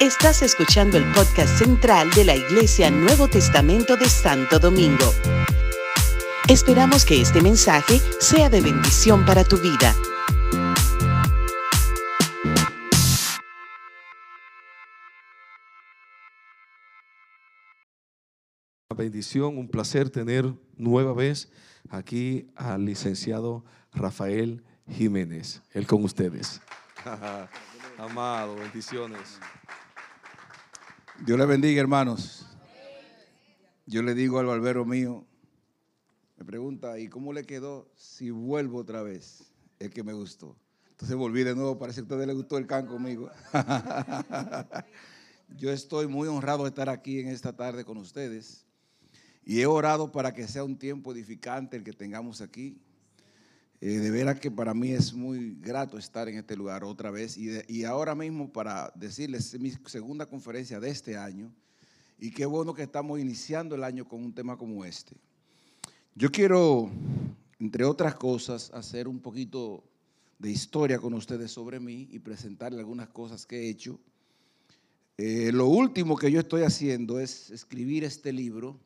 Estás escuchando el podcast central de la Iglesia Nuevo Testamento de Santo Domingo. Esperamos que este mensaje sea de bendición para tu vida. bendición, un placer tener nueva vez aquí al licenciado Rafael Jiménez, él con ustedes. Amado, bendiciones. Dios le bendiga, hermanos. Yo le digo al barbero mío, me pregunta, ¿y cómo le quedó si vuelvo otra vez? El que me gustó. Entonces volví de nuevo, parece que a ustedes les gustó el can conmigo. Yo estoy muy honrado de estar aquí en esta tarde con ustedes. Y he orado para que sea un tiempo edificante el que tengamos aquí. Eh, de veras que para mí es muy grato estar en este lugar otra vez. Y, ahora mismo para decirles, es mi segunda conferencia de este año. Y qué bueno que estamos iniciando el año con un tema como este. Yo quiero, entre otras cosas, hacer un poquito de historia con ustedes sobre mí y presentarle algunas cosas que he hecho. Eh, lo último que yo estoy haciendo es escribir este libro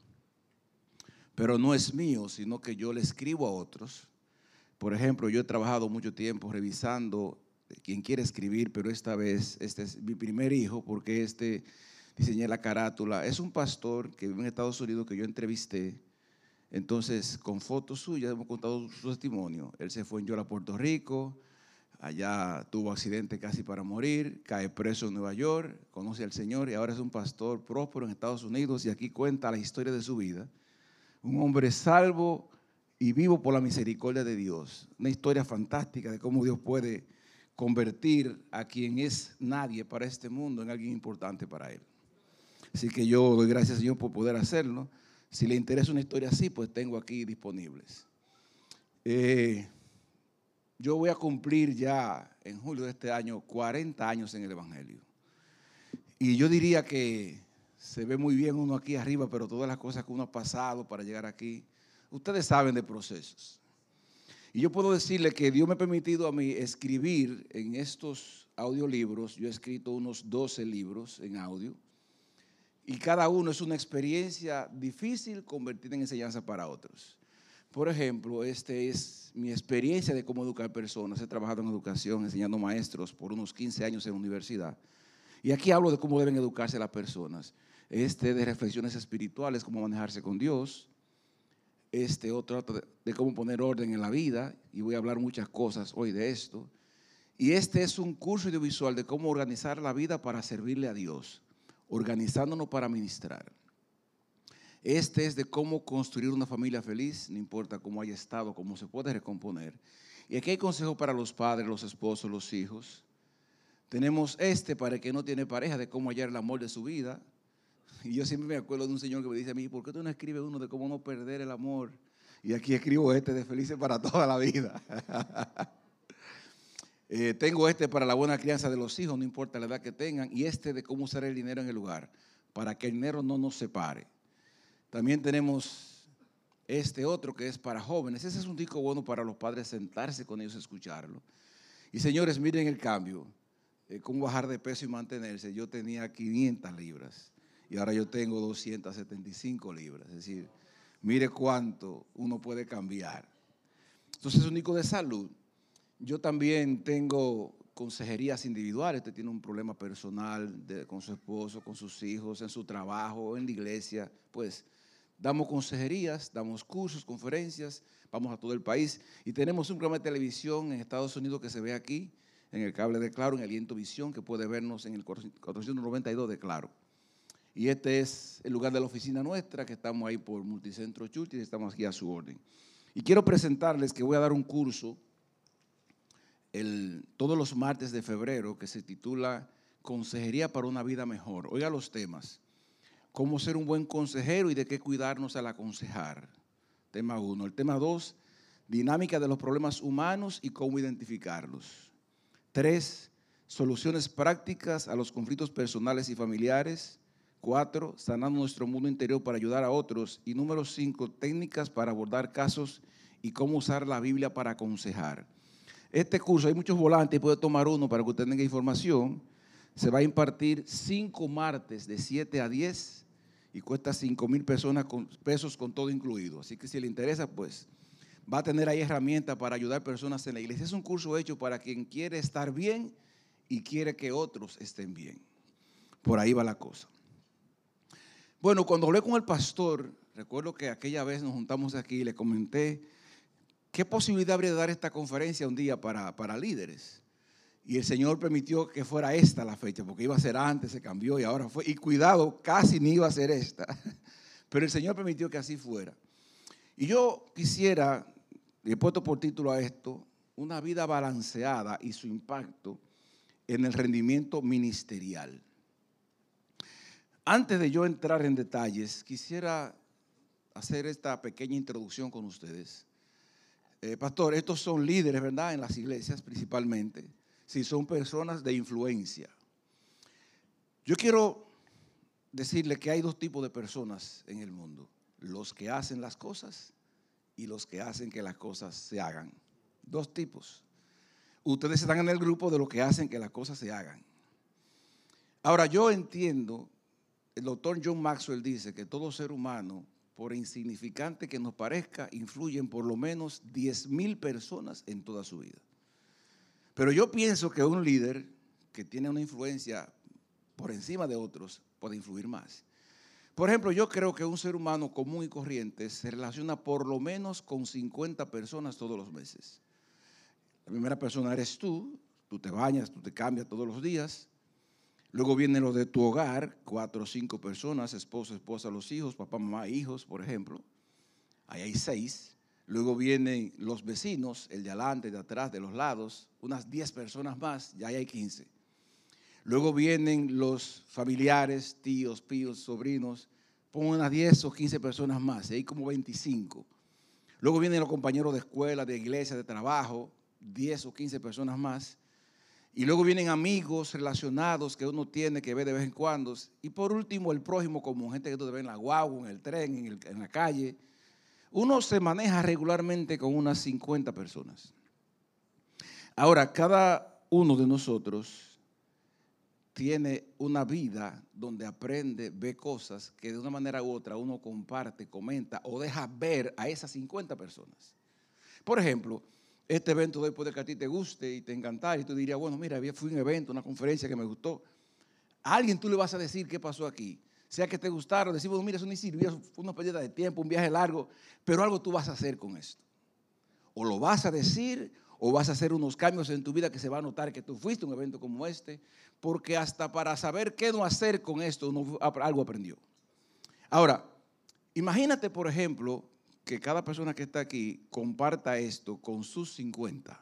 pero no es mío, sino que yo le escribo a otros. Por ejemplo, yo he trabajado mucho tiempo revisando quien quiere escribir, pero esta vez este es mi primer hijo porque este diseñé la carátula. Es un pastor que vive en Estados Unidos que yo entrevisté. Entonces, con fotos suyas hemos contado su testimonio. Él se fue en Yola, Puerto Rico. Allá tuvo accidente casi para morir, cae preso en Nueva York, conoce al Señor y ahora es un pastor próspero en Estados Unidos y aquí cuenta la historia de su vida un hombre salvo y vivo por la misericordia de Dios. Una historia fantástica de cómo Dios puede convertir a quien es nadie para este mundo en alguien importante para él. Así que yo doy gracias Señor por poder hacerlo. Si le interesa una historia así, pues tengo aquí disponibles. Eh, yo voy a cumplir ya en julio de este año 40 años en el Evangelio. Y yo diría que se ve muy bien uno aquí arriba, pero todas las cosas que uno ha pasado para llegar aquí, ustedes saben de procesos. Y yo puedo decirle que Dios me ha permitido a mí escribir en estos audiolibros, yo he escrito unos 12 libros en audio, y cada uno es una experiencia difícil convertida en enseñanza para otros. Por ejemplo, este es mi experiencia de cómo educar personas. He trabajado en educación, enseñando maestros por unos 15 años en universidad. Y aquí hablo de cómo deben educarse las personas este de reflexiones espirituales, cómo manejarse con Dios, este otro de cómo poner orden en la vida, y voy a hablar muchas cosas hoy de esto. Y este es un curso audiovisual de cómo organizar la vida para servirle a Dios, organizándonos para ministrar. Este es de cómo construir una familia feliz, no importa cómo haya estado, cómo se puede recomponer. Y aquí hay consejos para los padres, los esposos, los hijos. Tenemos este para el que no tiene pareja, de cómo hallar el amor de su vida. Y yo siempre me acuerdo de un señor que me dice a mí, ¿por qué tú no escribes uno de cómo no perder el amor? Y aquí escribo este de felices para toda la vida. Eh, tengo este para la buena crianza de los hijos, no importa la edad que tengan, y este de cómo usar el dinero en el lugar, para que el dinero no nos separe. También tenemos este otro que es para jóvenes. Ese es un disco bueno para los padres sentarse con ellos y escucharlo. Y señores, miren el cambio. Eh, cómo bajar de peso y mantenerse. Yo tenía 500 libras y ahora yo tengo 275 libras. Es decir, mire cuánto uno puede cambiar. Entonces, es único de salud. Yo también tengo consejerías individuales. Usted tiene un problema personal con su esposo, con sus hijos, en su trabajo, en la iglesia. Pues damos consejerías, damos cursos, conferencias, vamos a todo el país. Y tenemos un programa de televisión en Estados Unidos que se ve aquí, en el cable de Claro, en Aliento Visión, que puede vernos en el 492 de Claro. Y este es el lugar de la oficina nuestra, que estamos ahí por Multicentro Church y estamos aquí a su orden. Y quiero presentarles que voy a dar un curso el, todos los martes de febrero que se titula Consejería para una vida mejor. Oiga los temas. Cómo ser un buen consejero y de qué cuidarnos al aconsejar. Tema 1. El tema 2. Dinámica de los problemas humanos y cómo identificarlos. 3. Soluciones prácticas a los conflictos personales y familiares. Cuatro, sanando nuestro mundo interior para ayudar a otros. Y número cinco, técnicas para abordar casos y cómo usar la Biblia para aconsejar. Este curso, hay muchos volantes, puede tomar uno para que usted tenga información. se va a impartir cinco martes de 7 a 10 y cuesta 5 mil pesos con todo incluido. Así que si le interesa, pues va a tener ahí herramientas para ayudar personas en la iglesia. Es un curso hecho para quien quiere estar bien y quiere que otros estén bien. Por ahí va la cosa. Bueno, cuando hablé con el pastor, recuerdo que aquella vez nos juntamos aquí y le comenté qué posibilidad habría de dar esta conferencia un día para, para líderes. Y el Señor permitió que fuera esta la fecha, porque iba a ser antes, se cambió y ahora fue. Y cuidado, casi ni iba a ser esta. Pero el Señor permitió que así fuera. Y yo quisiera, y he puesto por título a esto, una vida balanceada y su impacto en el rendimiento ministerial. Antes de yo entrar en detalles, quisiera hacer esta pequeña introducción con ustedes. Eh, pastor, estos son líderes, ¿verdad? En las iglesias principalmente si son personas de influencia. Yo quiero decirle que hay dos tipos de personas en el mundo. Los que hacen las cosas y los que hacen que las cosas se hagan. Dos tipos. Ustedes están en el grupo de los que hacen que las cosas se hagan. Ahora yo entiendo, el doctor John Maxwell dice que todo ser humano, por insignificante que nos parezca, influye en por lo menos 10 mil personas en toda su vida. Pero yo pienso que un líder que tiene una influencia por encima de otros puede influir más. Por ejemplo, yo creo que un ser humano común y corriente se relaciona por lo menos con 50 personas todos los meses. La primera persona eres tú, tú te bañas, tú te cambias todos los días. Luego viene lo de tu hogar, cuatro o cinco personas, esposo, esposa, los hijos, papá, mamá, hijos, por ejemplo. Ahí hay seis. Luego vienen los vecinos, el de adelante, de atrás, de los lados, unas 10 personas más, ya hay 15. Luego vienen los familiares, tíos, píos, sobrinos, pongo unas 10 o 15 personas más, hay como 25. Luego vienen los compañeros de escuela, de iglesia, de trabajo, 10 o 15 personas más. Y luego vienen amigos relacionados que uno tiene que ver de vez en cuando. Y por último, el prójimo, como gente que tú ve en la guagua, en el tren, en, en la calle uno se maneja regularmente con unas 50 personas. Ahora, cada uno de nosotros tiene una vida donde aprende, ve cosas que de una manera u otra uno comparte, comenta o deja ver a esas 50 personas. Por ejemplo, este evento de que a ti te guste y te encantara y tú dirías, bueno, mira, fui un evento, una conferencia que me gustó. A alguien tú le vas a decir qué pasó aquí sea que te gustaron, decimos, mira, eso ni sirvió, fue una pérdida de tiempo, un viaje largo, pero algo tú vas a hacer con esto. O lo vas a decir, o vas a hacer unos cambios en tu vida que se va a notar que tú fuiste a un evento como este, porque hasta para saber qué no hacer con esto, uno algo aprendió. Ahora, imagínate, por ejemplo, que cada persona que está aquí comparta esto con sus 50.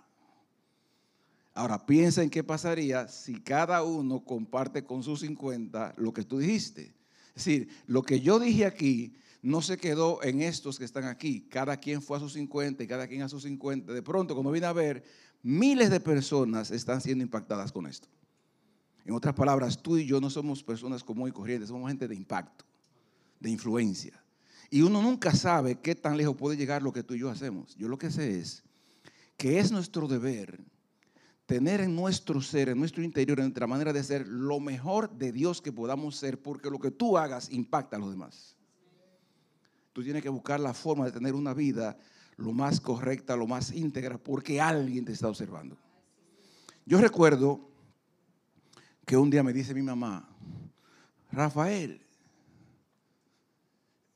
Ahora, piensa en qué pasaría si cada uno comparte con sus 50 lo que tú dijiste. Es decir, lo que yo dije aquí no se quedó en estos que están aquí. Cada quien fue a sus 50 y cada quien a sus 50. De pronto, cuando vine a ver, miles de personas están siendo impactadas con esto. En otras palabras, tú y yo no somos personas común y corrientes, somos gente de impacto, de influencia. Y uno nunca sabe qué tan lejos puede llegar lo que tú y yo hacemos. Yo lo que sé es que es nuestro deber tener en nuestro ser, en nuestro interior, en nuestra manera de ser, lo mejor de Dios que podamos ser, porque lo que tú hagas impacta a los demás. Tú tienes que buscar la forma de tener una vida lo más correcta, lo más íntegra, porque alguien te está observando. Yo recuerdo que un día me dice mi mamá, Rafael,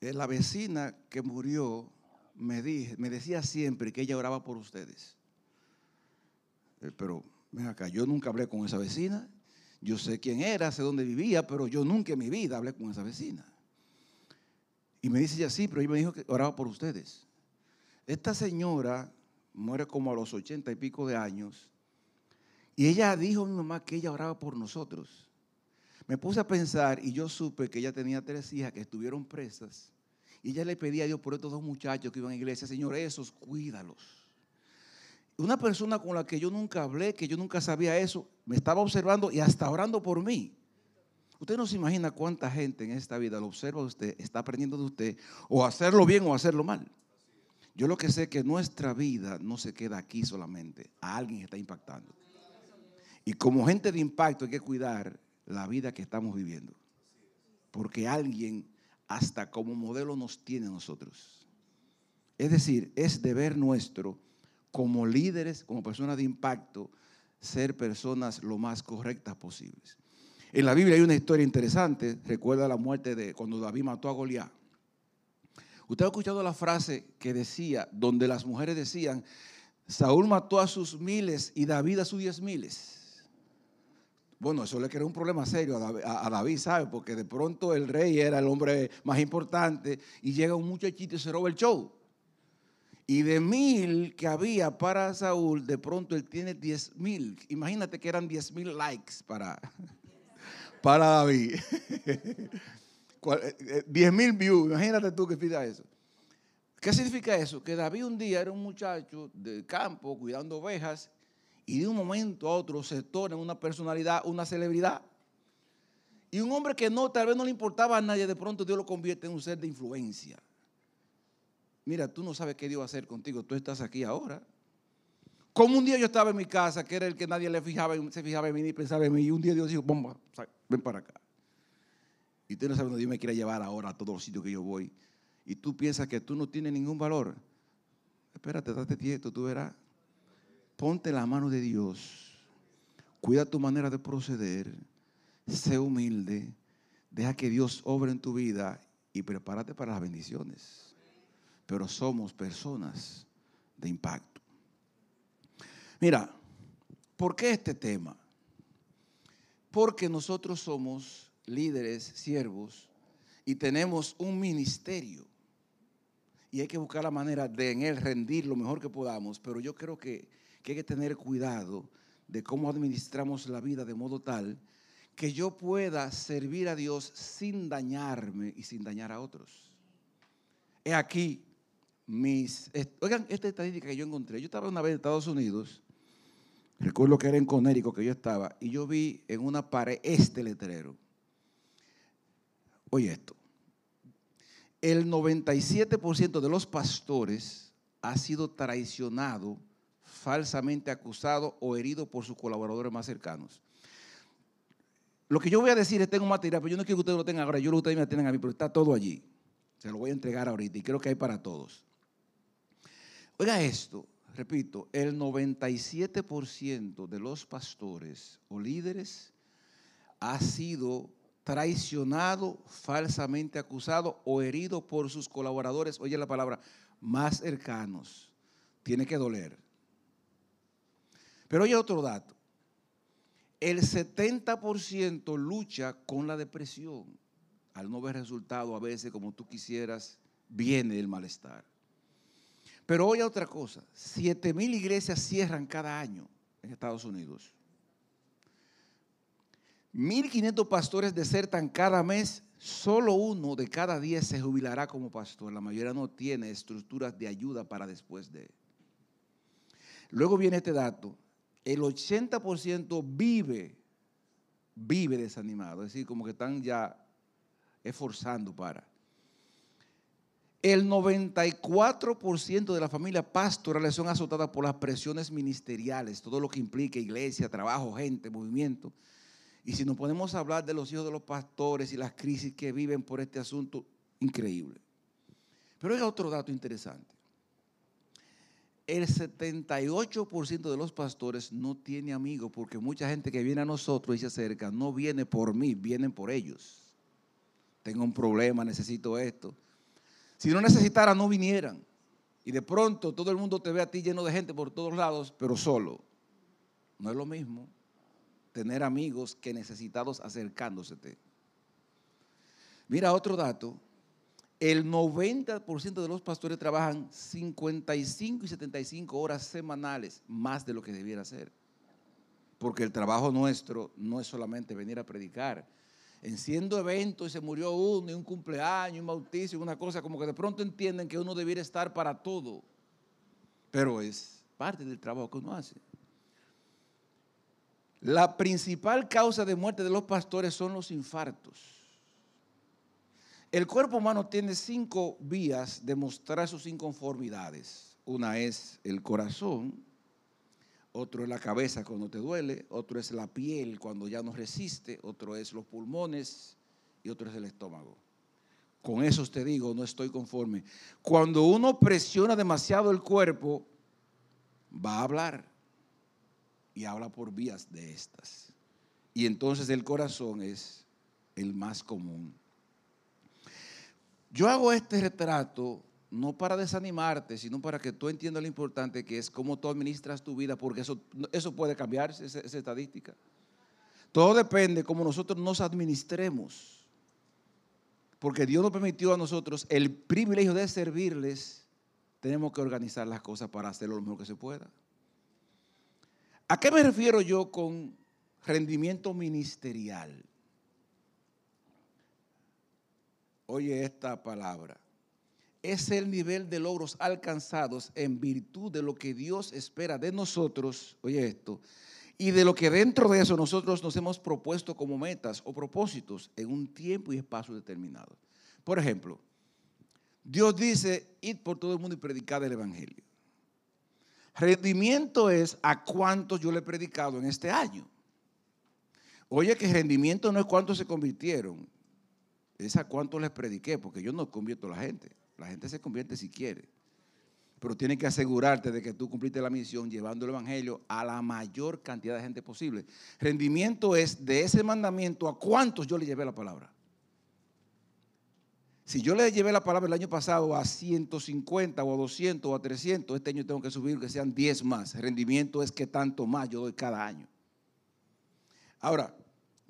la vecina que murió me, dije, me decía siempre que ella oraba por ustedes. Eh, pero ven acá, yo nunca hablé con esa vecina. Yo sé quién era, sé dónde vivía, pero yo nunca en mi vida hablé con esa vecina. Y me dice ella, sí, pero ella me dijo que oraba por ustedes. Esta señora muere como a los ochenta y pico de años. Y ella dijo a mi mamá que ella oraba por nosotros. Me puse a pensar y yo supe que ella tenía tres hijas que estuvieron presas. Y ella le pedía a Dios por estos dos muchachos que iban a iglesia, Señor, esos cuídalos una persona con la que yo nunca hablé, que yo nunca sabía eso, me estaba observando y hasta orando por mí. Usted no se imagina cuánta gente en esta vida lo observa usted, está aprendiendo de usted, o hacerlo bien o hacerlo mal. Yo lo que sé es que nuestra vida no se queda aquí solamente, a alguien está impactando. Y como gente de impacto hay que cuidar la vida que estamos viviendo. Porque alguien hasta como modelo nos tiene a nosotros. Es decir, es deber nuestro como líderes, como personas de impacto, ser personas lo más correctas posibles. En la Biblia hay una historia interesante, recuerda la muerte de cuando David mató a Goliat. Usted ha escuchado la frase que decía, donde las mujeres decían, Saúl mató a sus miles y David a sus diez miles. Bueno, eso le creó un problema serio a David, ¿sabe? Porque de pronto el rey era el hombre más importante y llega un muchachito y se roba el show. Y de mil que había para Saúl, de pronto él tiene diez mil. Imagínate que eran diez mil likes para, para David. Eh, eh, diez mil views, imagínate tú que pida eso. ¿Qué significa eso? Que David un día era un muchacho del campo cuidando ovejas y de un momento a otro se torna una personalidad, una celebridad. Y un hombre que no, tal vez no le importaba a nadie, de pronto Dios lo convierte en un ser de influencia. Mira, tú no sabes qué Dios va a hacer contigo, tú estás aquí ahora. Como un día yo estaba en mi casa, que era el que nadie le fijaba, se fijaba en mí ni pensaba en mí, y un día Dios dijo, bomba, ven para acá. Y tú no sabes dónde Dios me quiere llevar ahora a todos los sitios que yo voy. Y tú piensas que tú no tienes ningún valor. Espérate, date quieto, tú verás. Ponte la mano de Dios. Cuida tu manera de proceder. Sé humilde. Deja que Dios obre en tu vida y prepárate para las bendiciones. Pero somos personas de impacto. Mira, ¿por qué este tema? Porque nosotros somos líderes, siervos, y tenemos un ministerio. Y hay que buscar la manera de en él rendir lo mejor que podamos. Pero yo creo que, que hay que tener cuidado de cómo administramos la vida de modo tal que yo pueda servir a Dios sin dañarme y sin dañar a otros. He aquí mis... Oigan, esta estadística que yo encontré. Yo estaba una vez en Estados Unidos, recuerdo que era en Conérico que yo estaba, y yo vi en una pared este letrero. Oye esto, el 97% de los pastores ha sido traicionado, falsamente acusado o herido por sus colaboradores más cercanos. Lo que yo voy a decir es, tengo material, pero yo no quiero que ustedes lo tengan ahora, yo lo ustedes me tienen a mí, pero está todo allí. Se lo voy a entregar ahorita y creo que hay para todos. Oiga esto, repito, el 97% de los pastores o líderes ha sido traicionado, falsamente acusado o herido por sus colaboradores, oye la palabra, más cercanos. Tiene que doler. Pero oye otro dato. El 70% lucha con la depresión. Al no ver resultado a veces como tú quisieras, viene el malestar. Pero oye otra cosa. 7 mil iglesias cierran cada año en Estados Unidos. 1.500 pastores desertan cada mes, solo uno de cada 10 se jubilará como pastor. La mayoría no tiene estructuras de ayuda para después de. Luego viene este dato, el 80% vive, vive desanimado, es decir, como que están ya esforzando para. El 94% de las familias pastorales son azotadas por las presiones ministeriales, todo lo que implica iglesia, trabajo, gente, movimiento. Y si nos podemos hablar de los hijos de los pastores y las crisis que viven por este asunto, increíble. Pero hay otro dato interesante. El 78% de los pastores no tiene amigos porque mucha gente que viene a nosotros y se acerca no viene por mí, vienen por ellos. Tengo un problema, necesito esto. Si no necesitara, no vinieran. Y de pronto todo el mundo te ve a ti lleno de gente por todos lados, pero solo. No es lo mismo tener amigos que necesitados acercándose. Mira otro dato, el 90% de los pastores trabajan 55 y 75 horas semanales, más de lo que debiera ser. Porque el trabajo nuestro no es solamente venir a predicar. En siendo eventos y se murió uno, y un cumpleaños, un bautizo, una cosa, como que de pronto entienden que uno debiera estar para todo. Pero es parte del trabajo que uno hace. La principal causa de muerte de los pastores son los infartos. El cuerpo humano tiene cinco vías de mostrar sus inconformidades. Una es el corazón, otro es la cabeza cuando te duele, otro es la piel cuando ya no resiste, otro es los pulmones y otro es el estómago. Con eso te digo, no estoy conforme. Cuando uno presiona demasiado el cuerpo, va a hablar y habla por vías de estas. Y entonces el corazón es el más común. Yo hago este retrato no para desanimarte, sino para que tú entiendas lo importante que es cómo tú administras tu vida, porque eso, eso puede cambiarse, esa, esa estadística. Todo depende de cómo nosotros nos administremos. Porque Dios nos permitió a nosotros el privilegio de servirles. Tenemos que organizar las cosas para hacerlo lo mejor que se pueda. ¿A qué me refiero yo con rendimiento ministerial? Oye esta palabra es el nivel de logros alcanzados en virtud de lo que Dios espera de nosotros, oye esto, y de lo que dentro de eso nosotros nos hemos propuesto como metas o propósitos en un tiempo y espacio determinado. Por ejemplo, Dios dice, id por todo el mundo y predicad el Evangelio. Rendimiento es a cuántos yo le he predicado en este año. Oye que rendimiento no es cuántos se convirtieron, es a cuántos les prediqué, porque yo no convierto a la gente. La gente se convierte si quiere. Pero tienes que asegurarte de que tú cumpliste la misión llevando el Evangelio a la mayor cantidad de gente posible. Rendimiento es de ese mandamiento a cuántos yo le llevé la palabra. Si yo le llevé la palabra el año pasado a 150 o a 200 o a 300, este año tengo que subir que sean 10 más. Rendimiento es que tanto más yo doy cada año. Ahora,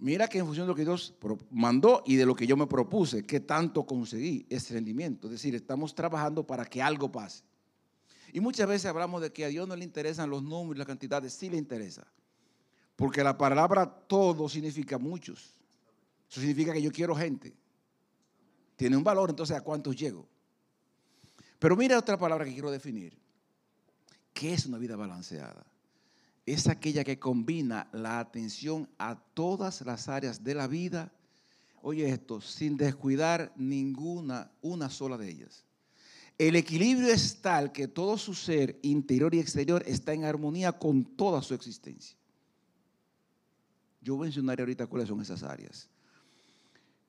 Mira que en función de lo que Dios mandó y de lo que yo me propuse, que tanto conseguí ese rendimiento. Es decir, estamos trabajando para que algo pase. Y muchas veces hablamos de que a Dios no le interesan los números las cantidades, sí le interesa. Porque la palabra todo significa muchos. Eso significa que yo quiero gente. Tiene un valor, entonces ¿a cuántos llego? Pero mira otra palabra que quiero definir. ¿Qué es una vida balanceada? Es aquella que combina la atención a todas las áreas de la vida, oye esto, sin descuidar ninguna, una sola de ellas. El equilibrio es tal que todo su ser interior y exterior está en armonía con toda su existencia. Yo mencionaré ahorita cuáles son esas áreas.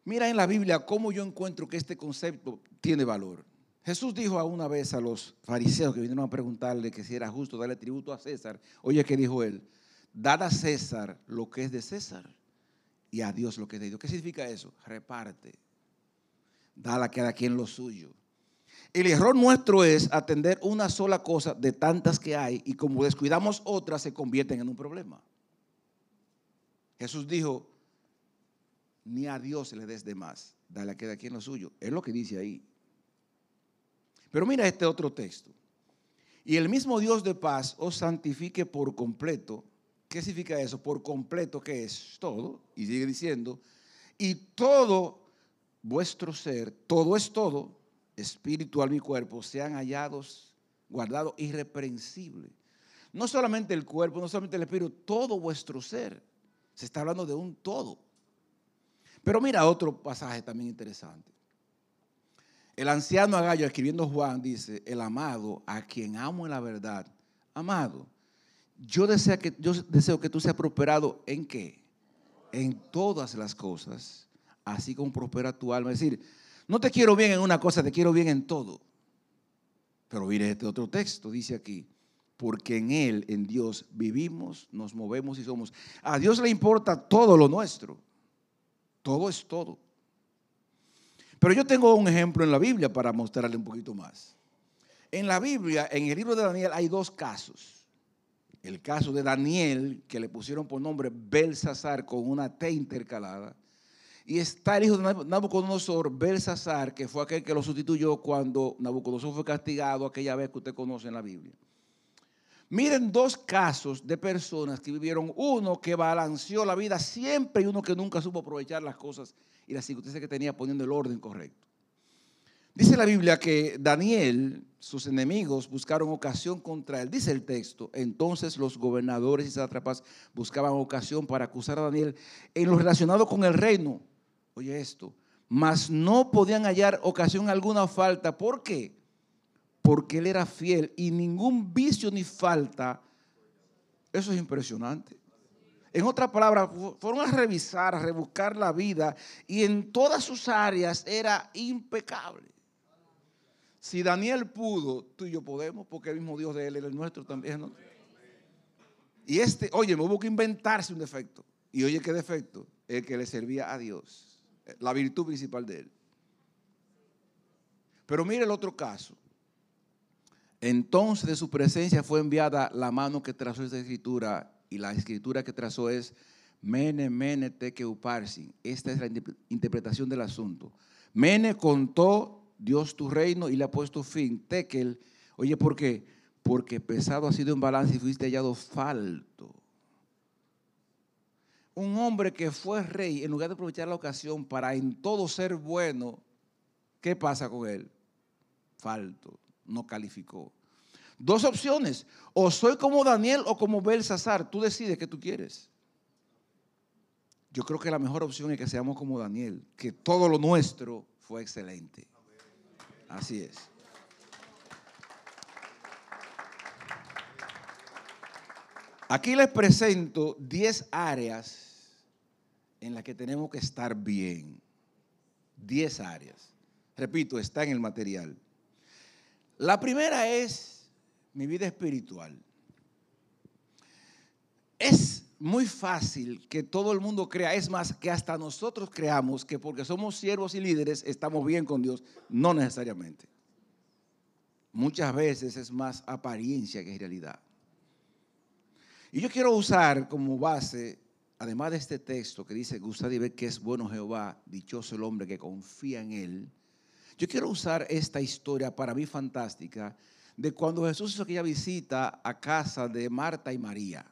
Mira en la Biblia cómo yo encuentro que este concepto tiene valor. Jesús dijo a una vez a los fariseos que vinieron a preguntarle que si era justo darle tributo a César. Oye, ¿qué dijo él? Dad a César lo que es de César y a Dios lo que es de Dios. ¿Qué significa eso? Reparte. Dale a cada quien lo suyo. El error nuestro es atender una sola cosa de tantas que hay y como descuidamos otras se convierten en un problema. Jesús dijo, ni a Dios le des de más, dale a cada quien lo suyo. Es lo que dice ahí. Pero mira este otro texto. Y el mismo Dios de paz os santifique por completo. ¿Qué significa eso? Por completo, ¿qué es? Todo. Y sigue diciendo, y todo vuestro ser, todo es todo, espiritual y cuerpo, sean hallados, guardados, irreprensibles. No solamente el cuerpo, no solamente el espíritu, todo vuestro ser. Se está hablando de un todo. Pero mira otro pasaje también interesante. El anciano Agallo, escribiendo Juan, dice, el amado, a quien amo en la verdad, amado, yo deseo que, yo deseo que tú seas prosperado en qué? En todas las cosas, así como prospera tu alma. Es decir, no te quiero bien en una cosa, te quiero bien en todo. Pero mire este otro texto, dice aquí, porque en Él, en Dios, vivimos, nos movemos y somos. A Dios le importa todo lo nuestro. Todo es todo. Pero yo tengo un ejemplo en la Biblia para mostrarle un poquito más. En la Biblia, en el libro de Daniel, hay dos casos. El caso de Daniel, que le pusieron por nombre Belsasar con una T intercalada. Y está el hijo de Nabucodonosor, Belsasar, que fue aquel que lo sustituyó cuando Nabucodonosor fue castigado aquella vez que usted conoce en la Biblia. Miren dos casos de personas que vivieron, uno que balanceó la vida siempre y uno que nunca supo aprovechar las cosas y las circunstancias que tenía poniendo el orden correcto. Dice la Biblia que Daniel, sus enemigos, buscaron ocasión contra él. Dice el texto, entonces los gobernadores y sátrapas buscaban ocasión para acusar a Daniel en lo relacionado con el reino. Oye esto, mas no podían hallar ocasión alguna falta. ¿Por qué? Porque él era fiel y ningún vicio ni falta Eso es impresionante. En otras palabras, fueron a revisar, a rebuscar la vida y en todas sus áreas era impecable. Si Daniel pudo, tú y yo podemos, porque el mismo Dios de él era el nuestro también. Y este, oye, me hubo que inventarse un defecto. Y oye, ¿qué defecto? El que le servía a Dios. La virtud principal de él. Pero mire el otro caso. Entonces de su presencia fue enviada la mano que trazó esta escritura y la escritura que trazó es Mene, Mene, Teke, Uparsi. Esta es la interpretación del asunto. Mene contó Dios tu reino y le ha puesto fin. Tekel, oye, ¿por qué? Porque pesado ha sido en balance y fuiste hallado falto. Un hombre que fue rey, en lugar de aprovechar la ocasión para en todo ser bueno, ¿qué pasa con él? Falto, no calificó. Dos opciones, o soy como Daniel o como Belsasar, tú decides qué tú quieres. Yo creo que la mejor opción es que seamos como Daniel, que todo lo nuestro fue excelente. Así es. Aquí les presento 10 áreas en las que tenemos que estar bien. 10 áreas. Repito, está en el material. La primera es mi vida espiritual. Es muy fácil que todo el mundo crea, es más, que hasta nosotros creamos que porque somos siervos y líderes estamos bien con Dios. No necesariamente. Muchas veces es más apariencia que realidad. Y yo quiero usar como base, además de este texto que dice, gustad y que es bueno Jehová, dichoso el hombre que confía en él. Yo quiero usar esta historia para mí fantástica de cuando Jesús hizo aquella visita a casa de Marta y María.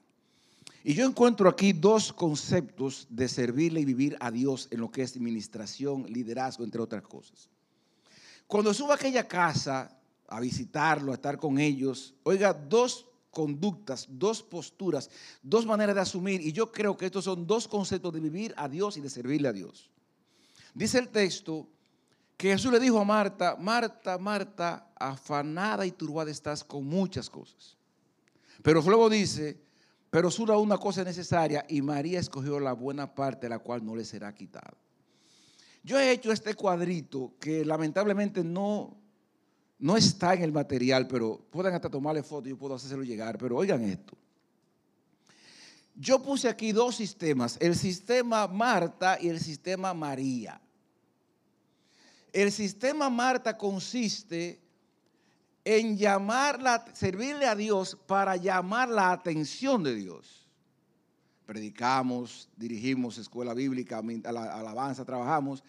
Y yo encuentro aquí dos conceptos de servirle y vivir a Dios en lo que es administración, liderazgo, entre otras cosas. Cuando subo a aquella casa a visitarlo, a estar con ellos, oiga, dos conductas, dos posturas, dos maneras de asumir. Y yo creo que estos son dos conceptos de vivir a Dios y de servirle a Dios. Dice el texto que Jesús le dijo a Marta, Marta, Marta, afanada y turbada estás con muchas cosas. Pero luego dice, pero solo una cosa necesaria y María escogió la buena parte, la cual no le será quitada. Yo he hecho este cuadrito que lamentablemente no, no está en el material, pero pueden hasta tomarle foto, yo puedo hacérselo llegar, pero oigan esto. Yo puse aquí dos sistemas, el sistema Marta y el sistema María. El sistema Marta consiste en servirle a Dios para llamar la atención de Dios. Predicamos, dirigimos escuela bíblica, alabanza, trabajamos,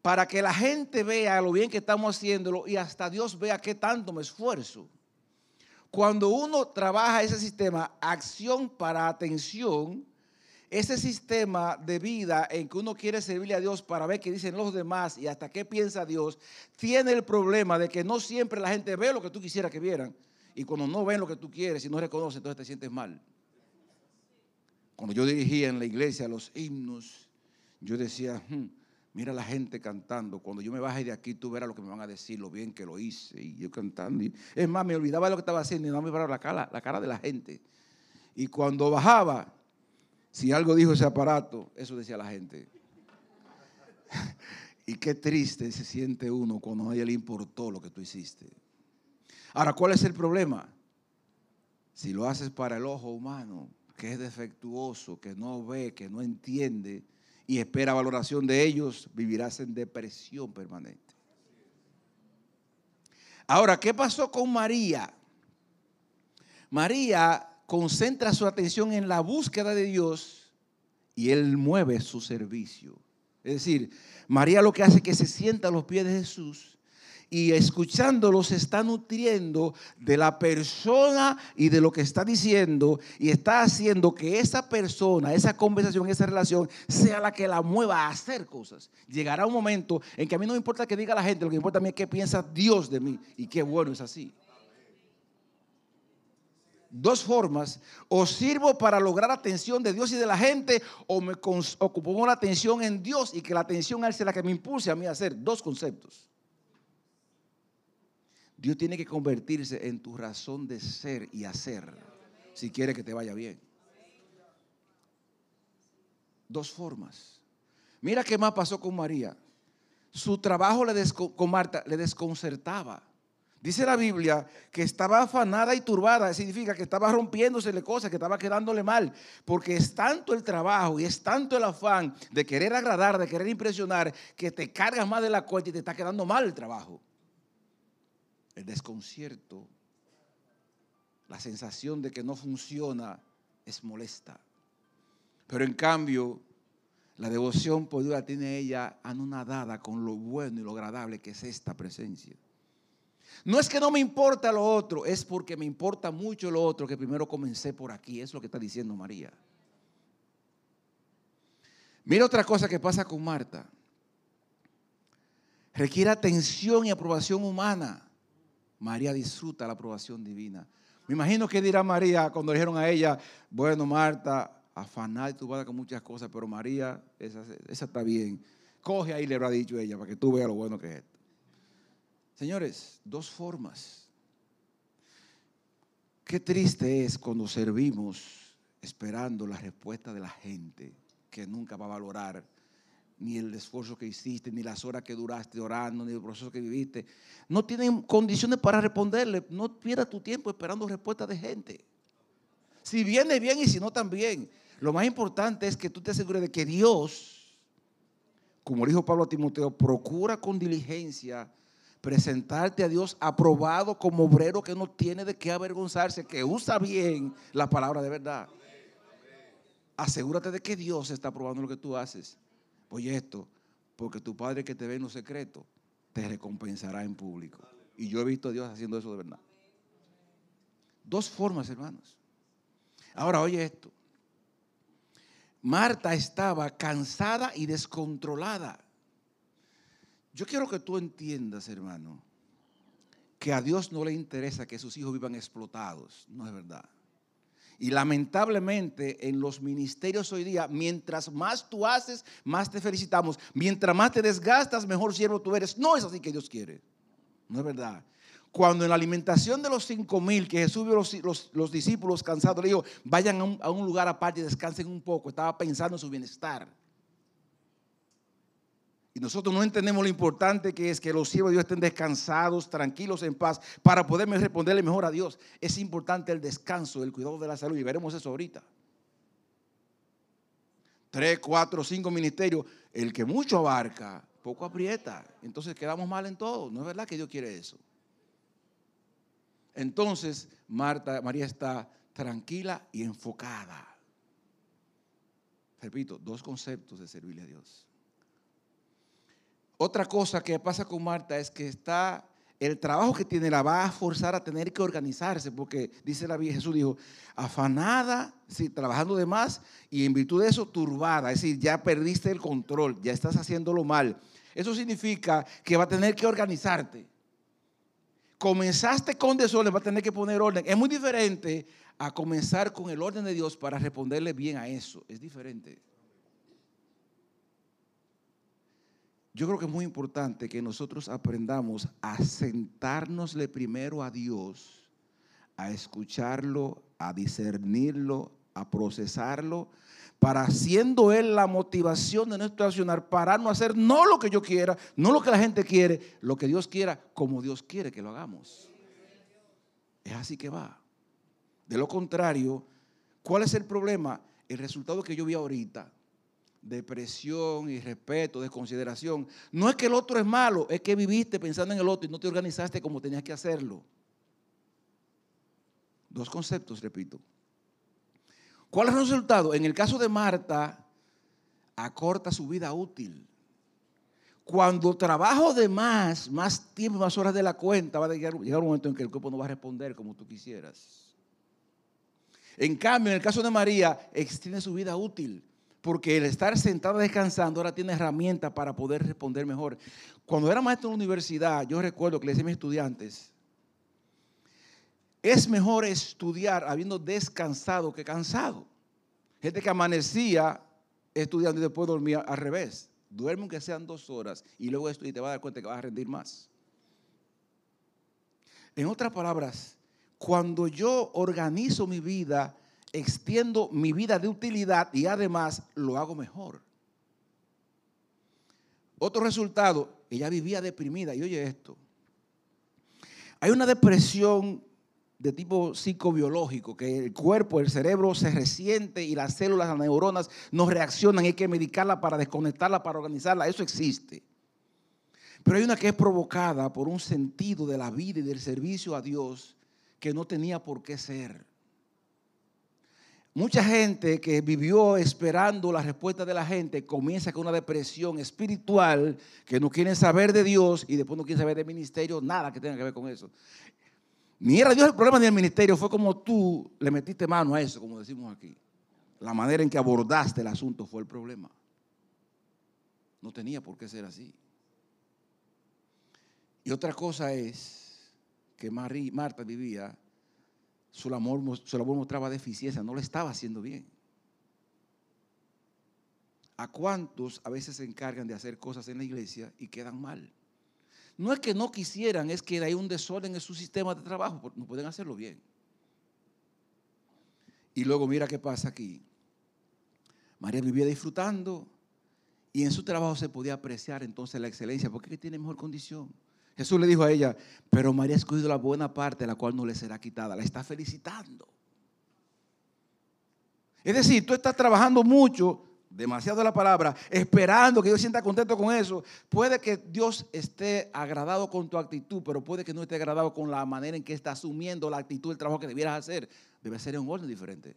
para que la gente vea lo bien que estamos haciéndolo y hasta Dios vea qué tanto me esfuerzo. Cuando uno trabaja ese sistema, acción para atención, ese sistema de vida en que uno quiere servirle a Dios para ver qué dicen los demás y hasta qué piensa Dios, tiene el problema de que no siempre la gente ve lo que tú quisieras que vieran. Y cuando no ven lo que tú quieres y no reconocen, entonces te sientes mal. Cuando yo dirigía en la iglesia los himnos, yo decía, hmm, mira la gente cantando. Cuando yo me baje de aquí, tú verás lo que me van a decir, lo bien que lo hice. Y yo cantando. es más, me olvidaba de lo que estaba haciendo y no me miraba la cara, la cara de la gente. Y cuando bajaba, si algo dijo ese aparato, eso decía la gente. y qué triste se siente uno cuando a nadie le importó lo que tú hiciste. Ahora, ¿cuál es el problema? Si lo haces para el ojo humano, que es defectuoso, que no ve, que no entiende y espera valoración de ellos, vivirás en depresión permanente. Ahora, ¿qué pasó con María? María concentra su atención en la búsqueda de Dios y Él mueve su servicio. Es decir, María lo que hace es que se sienta a los pies de Jesús y escuchándolo se está nutriendo de la persona y de lo que está diciendo y está haciendo que esa persona, esa conversación, esa relación sea la que la mueva a hacer cosas. Llegará un momento en que a mí no me importa que diga la gente, lo que importa a mí es qué piensa Dios de mí y qué bueno es así dos formas, o sirvo para lograr atención de Dios y de la gente, o me ocupo la atención en Dios y que la atención a Él sea la que me impulse a mí a hacer. Dos conceptos. Dios tiene que convertirse en tu razón de ser y hacer. si quiere que te vaya bien. Dos formas. Mira qué más pasó con María. Su trabajo le con Marta le desconcertaba. Dice la Biblia que estaba afanada y turbada, significa que estaba rompiéndosele cosas, que estaba quedándole mal, porque es tanto el trabajo y es tanto el afán de querer agradar, de querer impresionar, que te cargas más de la cuenta y te está quedando mal el trabajo. El desconcierto, la sensación de que no funciona es molesta. Pero en cambio, la devoción por Dios la tiene ella anonadada con lo bueno y lo agradable que es esta presencia. No es que no me importa lo otro, es porque me importa mucho lo otro que primero comencé por aquí. Es lo que está diciendo María. Mira otra cosa que pasa con Marta. Requiere atención y aprobación humana. María disfruta la aprobación divina. Me imagino que dirá María cuando dijeron a ella, bueno, Marta, afanada y turbada con muchas cosas, pero María, esa, esa está bien. Coge ahí, le habrá dicho ella, para que tú veas lo bueno que es. Señores, dos formas. Qué triste es cuando servimos esperando la respuesta de la gente que nunca va a valorar ni el esfuerzo que hiciste, ni las horas que duraste orando, ni el proceso que viviste. No tienen condiciones para responderle. No pierdas tu tiempo esperando respuesta de gente. Si viene bien y si no también. Lo más importante es que tú te asegures de que Dios, como dijo Pablo a Timoteo, procura con diligencia presentarte a Dios aprobado como obrero que no tiene de qué avergonzarse, que usa bien la palabra de verdad. Asegúrate de que Dios está aprobando lo que tú haces. Oye esto, porque tu Padre que te ve en lo secreto te recompensará en público. Y yo he visto a Dios haciendo eso de verdad. Dos formas, hermanos. Ahora, oye esto. Marta estaba cansada y descontrolada. Yo quiero que tú entiendas, hermano, que a Dios no le interesa que sus hijos vivan explotados. No es verdad. Y lamentablemente en los ministerios hoy día, mientras más tú haces, más te felicitamos. Mientras más te desgastas, mejor siervo tú eres. No es así que Dios quiere. No es verdad. Cuando en la alimentación de los cinco mil, que Jesús vio los, los, discípulos cansados, le dijo, vayan a un, a un lugar aparte y descansen un poco. Estaba pensando en su bienestar. Y nosotros no entendemos lo importante que es que los siervos de Dios estén descansados, tranquilos, en paz, para poder responderle mejor a Dios. Es importante el descanso, el cuidado de la salud, y veremos eso ahorita. Tres, cuatro, cinco ministerios. El que mucho abarca, poco aprieta. Entonces quedamos mal en todo. No es verdad que Dios quiere eso. Entonces, Marta, María está tranquila y enfocada. Repito, dos conceptos de servirle a Dios. Otra cosa que pasa con Marta es que está, el trabajo que tiene la va a forzar a tener que organizarse, porque dice la Biblia, Jesús dijo, afanada, sí, trabajando de más y en virtud de eso turbada, es decir, ya perdiste el control, ya estás haciéndolo mal. Eso significa que va a tener que organizarte. Comenzaste con desorden, va a tener que poner orden. Es muy diferente a comenzar con el orden de Dios para responderle bien a eso. Es diferente. Yo creo que es muy importante que nosotros aprendamos a sentárnosle primero a Dios, a escucharlo, a discernirlo, a procesarlo, para siendo Él la motivación de nuestro accionar, para no hacer no lo que yo quiera, no lo que la gente quiere, lo que Dios quiera, como Dios quiere que lo hagamos. Es así que va. De lo contrario, ¿cuál es el problema? El resultado que yo vi ahorita depresión, y respeto, desconsideración. No es que el otro es malo, es que viviste pensando en el otro y no te organizaste como tenías que hacerlo. Dos conceptos, repito. ¿Cuál es el resultado? En el caso de Marta, acorta su vida útil. Cuando trabajo de más, más tiempo, más horas de la cuenta, va a llegar, llegar un momento en que el cuerpo no va a responder como tú quisieras. En cambio, en el caso de María, extiende su vida útil porque el estar sentado descansando ahora tiene herramientas para poder responder mejor. Cuando era maestro en la universidad, yo recuerdo que le decía a mis estudiantes, es mejor estudiar habiendo descansado que cansado. Gente que amanecía estudiando y después dormía al revés. Duerme aunque sean dos horas y luego estudia y te vas a dar cuenta que vas a rendir más. En otras palabras, cuando yo organizo mi vida, extiendo mi vida de utilidad y además lo hago mejor. Otro resultado, ella vivía deprimida. Y oye esto, hay una depresión de tipo psicobiológico, que el cuerpo, el cerebro se resiente y las células, las neuronas no reaccionan, hay que medicarla para desconectarla, para organizarla, eso existe. Pero hay una que es provocada por un sentido de la vida y del servicio a Dios que no tenía por qué ser. Mucha gente que vivió esperando la respuesta de la gente comienza con una depresión espiritual que no quieren saber de Dios y después no quieren saber del ministerio, nada que tenga que ver con eso. Ni era Dios el problema ni el ministerio, fue como tú le metiste mano a eso, como decimos aquí. La manera en que abordaste el asunto fue el problema. No tenía por qué ser así. Y otra cosa es que Marta vivía, su amor, su mostraba deficiencia, no lo estaba haciendo bien. ¿A cuántos a veces se encargan de hacer cosas en la iglesia y quedan mal? No es que no quisieran, es que hay un desorden en su sistema de trabajo, no pueden hacerlo bien. Y luego mira qué pasa aquí. María vivía disfrutando y en su trabajo se podía apreciar entonces la excelencia porque tiene mejor condición. Jesús le dijo a ella, pero María ha escogido la buena parte, la cual no le será quitada. La está felicitando. Es decir, tú estás trabajando mucho, demasiado la palabra, esperando que Dios sienta contento con eso. Puede que Dios esté agradado con tu actitud, pero puede que no esté agradado con la manera en que está asumiendo la actitud del trabajo que debieras hacer. Debe ser en un orden diferente.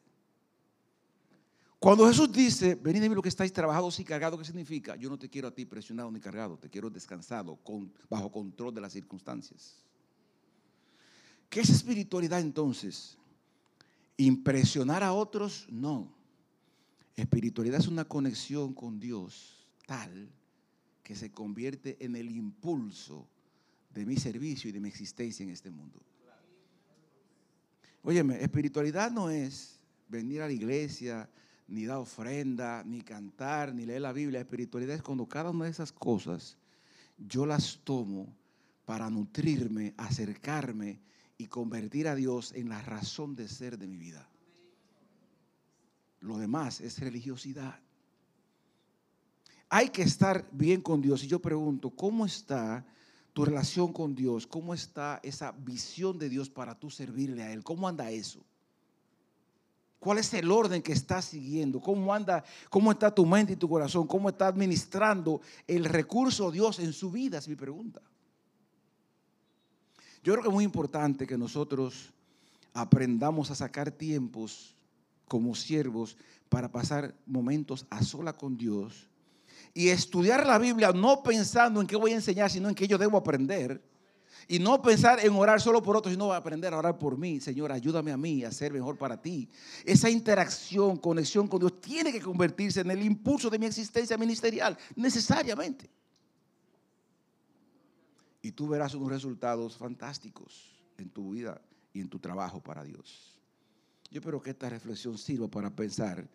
Cuando Jesús dice, venid de mí lo que estáis trabajados y cargados, ¿qué significa? Yo no te quiero a ti presionado ni cargado, te quiero descansado, bajo control de las circunstancias. ¿Qué es espiritualidad entonces? ¿Impresionar a otros? No. Espiritualidad es una conexión con Dios tal que se convierte en el impulso de mi servicio y de mi existencia en este mundo. Óyeme, espiritualidad no es venir a la iglesia, ni dar ofrenda, ni cantar, ni leer la Biblia. Espiritualidad es cuando cada una de esas cosas yo las tomo para nutrirme, acercarme y convertir a Dios en la razón de ser de mi vida. Lo demás es religiosidad. Hay que estar bien con Dios. Y yo pregunto, ¿cómo está tu relación con Dios? ¿Cómo está esa visión de Dios para tú servirle a Él? ¿Cómo anda eso? ¿Cuál es el orden que estás siguiendo? ¿Cómo anda? ¿Cómo está tu mente y tu corazón? ¿Cómo está administrando el recurso de Dios en su vida? Es mi pregunta. Yo creo que es muy importante que nosotros aprendamos a sacar tiempos como siervos para pasar momentos a sola con Dios y estudiar la Biblia no pensando en qué voy a enseñar, sino en qué yo debo aprender y no pensar en orar solo por otros, sino aprender a orar por mí. Señor, ayúdame a mí a ser mejor para ti. Esa interacción, conexión con Dios tiene que convertirse en el impulso de mi existencia ministerial, necesariamente. Y tú verás unos resultados fantásticos en tu vida y en tu trabajo para Dios. Yo espero que esta reflexión sirva para pensar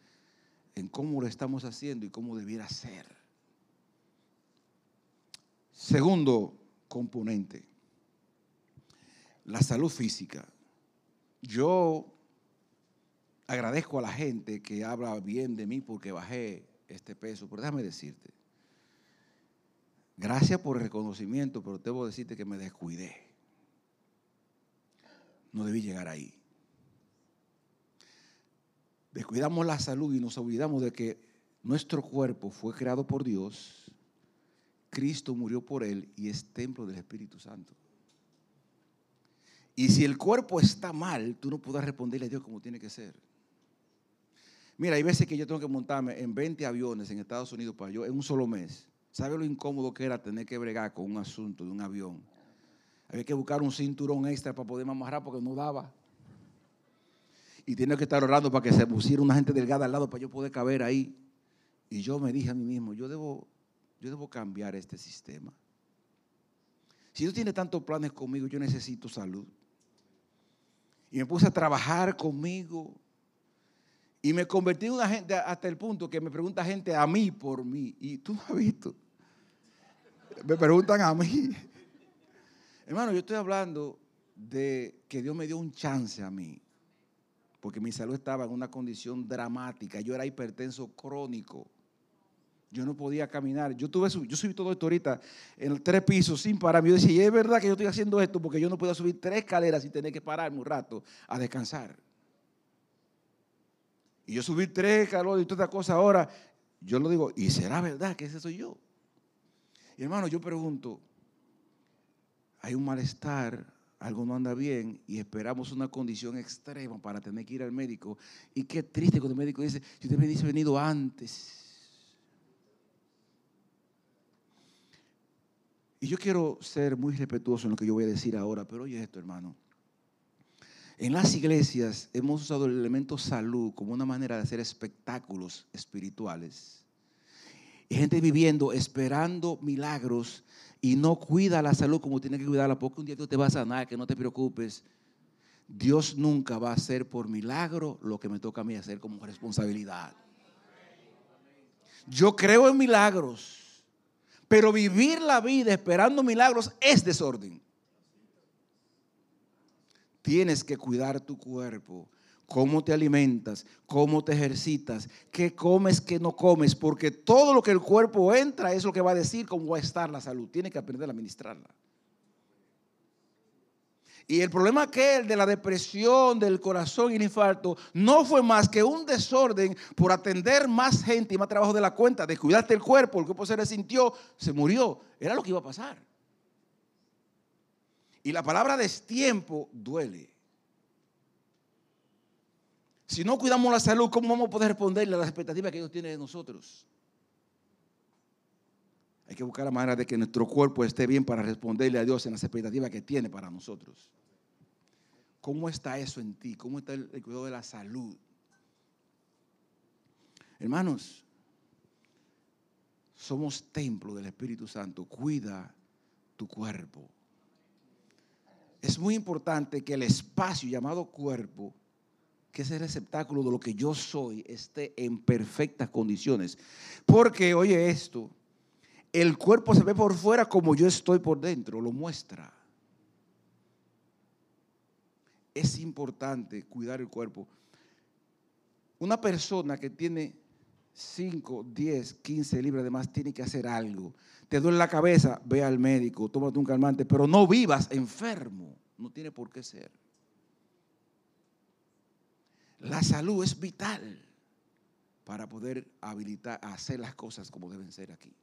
en cómo lo estamos haciendo y cómo debiera ser. Segundo componente la salud física. Yo agradezco a la gente que habla bien de mí porque bajé este peso, pero déjame decirte, gracias por el reconocimiento, pero debo decirte que me descuidé. No debí llegar ahí. Descuidamos la salud y nos olvidamos de que nuestro cuerpo fue creado por Dios, Cristo murió por él y es templo del Espíritu Santo. Y si el cuerpo está mal, tú no puedes responderle a Dios como tiene que ser. Mira, hay veces que yo tengo que montarme en 20 aviones en Estados Unidos para yo en un solo mes. ¿Sabe lo incómodo que era tener que bregar con un asunto de un avión? Había que buscar un cinturón extra para poder amarrar porque no daba. Y tenía que estar orando para que se pusiera una gente delgada al lado para yo poder caber ahí. Y yo me dije a mí mismo, yo debo, yo debo cambiar este sistema. Si Dios tiene tantos planes conmigo, yo necesito salud. Y me puse a trabajar conmigo. Y me convertí en una gente hasta el punto que me pregunta gente a mí por mí. Y tú me has visto. Me preguntan a mí. Hermano, yo estoy hablando de que Dios me dio un chance a mí, porque mi salud estaba en una condición dramática. Yo era hipertenso crónico. Yo no podía caminar. Yo tuve yo subí todo esto ahorita en tres pisos sin parar. Yo decía, y es verdad que yo estoy haciendo esto porque yo no puedo subir tres escaleras sin tener que pararme un rato a descansar. Y yo subí tres escalones y toda esta cosa ahora. Yo lo digo, ¿y será verdad que ese soy yo? Y hermano, yo pregunto, hay un malestar, algo no anda bien y esperamos una condición extrema para tener que ir al médico. Y qué triste cuando el médico dice, si usted me dice venido antes. Y yo quiero ser muy respetuoso en lo que yo voy a decir ahora, pero oye esto, hermano. En las iglesias hemos usado el elemento salud como una manera de hacer espectáculos espirituales. Y gente viviendo, esperando milagros y no cuida la salud como tiene que cuidarla, porque un día Dios te va a sanar, que no te preocupes. Dios nunca va a hacer por milagro lo que me toca a mí hacer como responsabilidad. Yo creo en milagros, pero vivir la vida esperando milagros es desorden. Tienes que cuidar tu cuerpo cómo te alimentas, cómo te ejercitas, qué comes, qué no comes, porque todo lo que el cuerpo entra es lo que va a decir cómo va a estar la salud. Tiene que aprender a administrarla. Y el problema que el de la depresión, del corazón y el infarto, no fue más que un desorden por atender más gente y más trabajo de la cuenta, de cuidarte el cuerpo, el cuerpo se resintió, se murió. Era lo que iba a pasar. Y la palabra destiempo duele. Si no cuidamos la salud, ¿cómo vamos a poder responderle a las expectativas que Dios tiene de nosotros? Hay que buscar la manera de que nuestro cuerpo esté bien para responderle a Dios en las expectativas que tiene para nosotros. ¿Cómo está eso en ti? ¿Cómo está el, cuidado de la salud? Hermanos, somos templo del Espíritu Santo. Cuida tu cuerpo. Es muy importante que el espacio llamado cuerpo que ese receptáculo de lo que yo soy esté en perfectas condiciones. Porque, oye esto, el cuerpo se ve por fuera como yo estoy por dentro, lo muestra. Es importante cuidar el cuerpo. Una persona que tiene 5, 10, 15 libras de más tiene que hacer algo. Te duele la cabeza, ve al médico, tómate un calmante, pero no vivas enfermo. No tiene por qué ser. La salud es vital para poder habilitar hacer las cosas como deben ser aquí.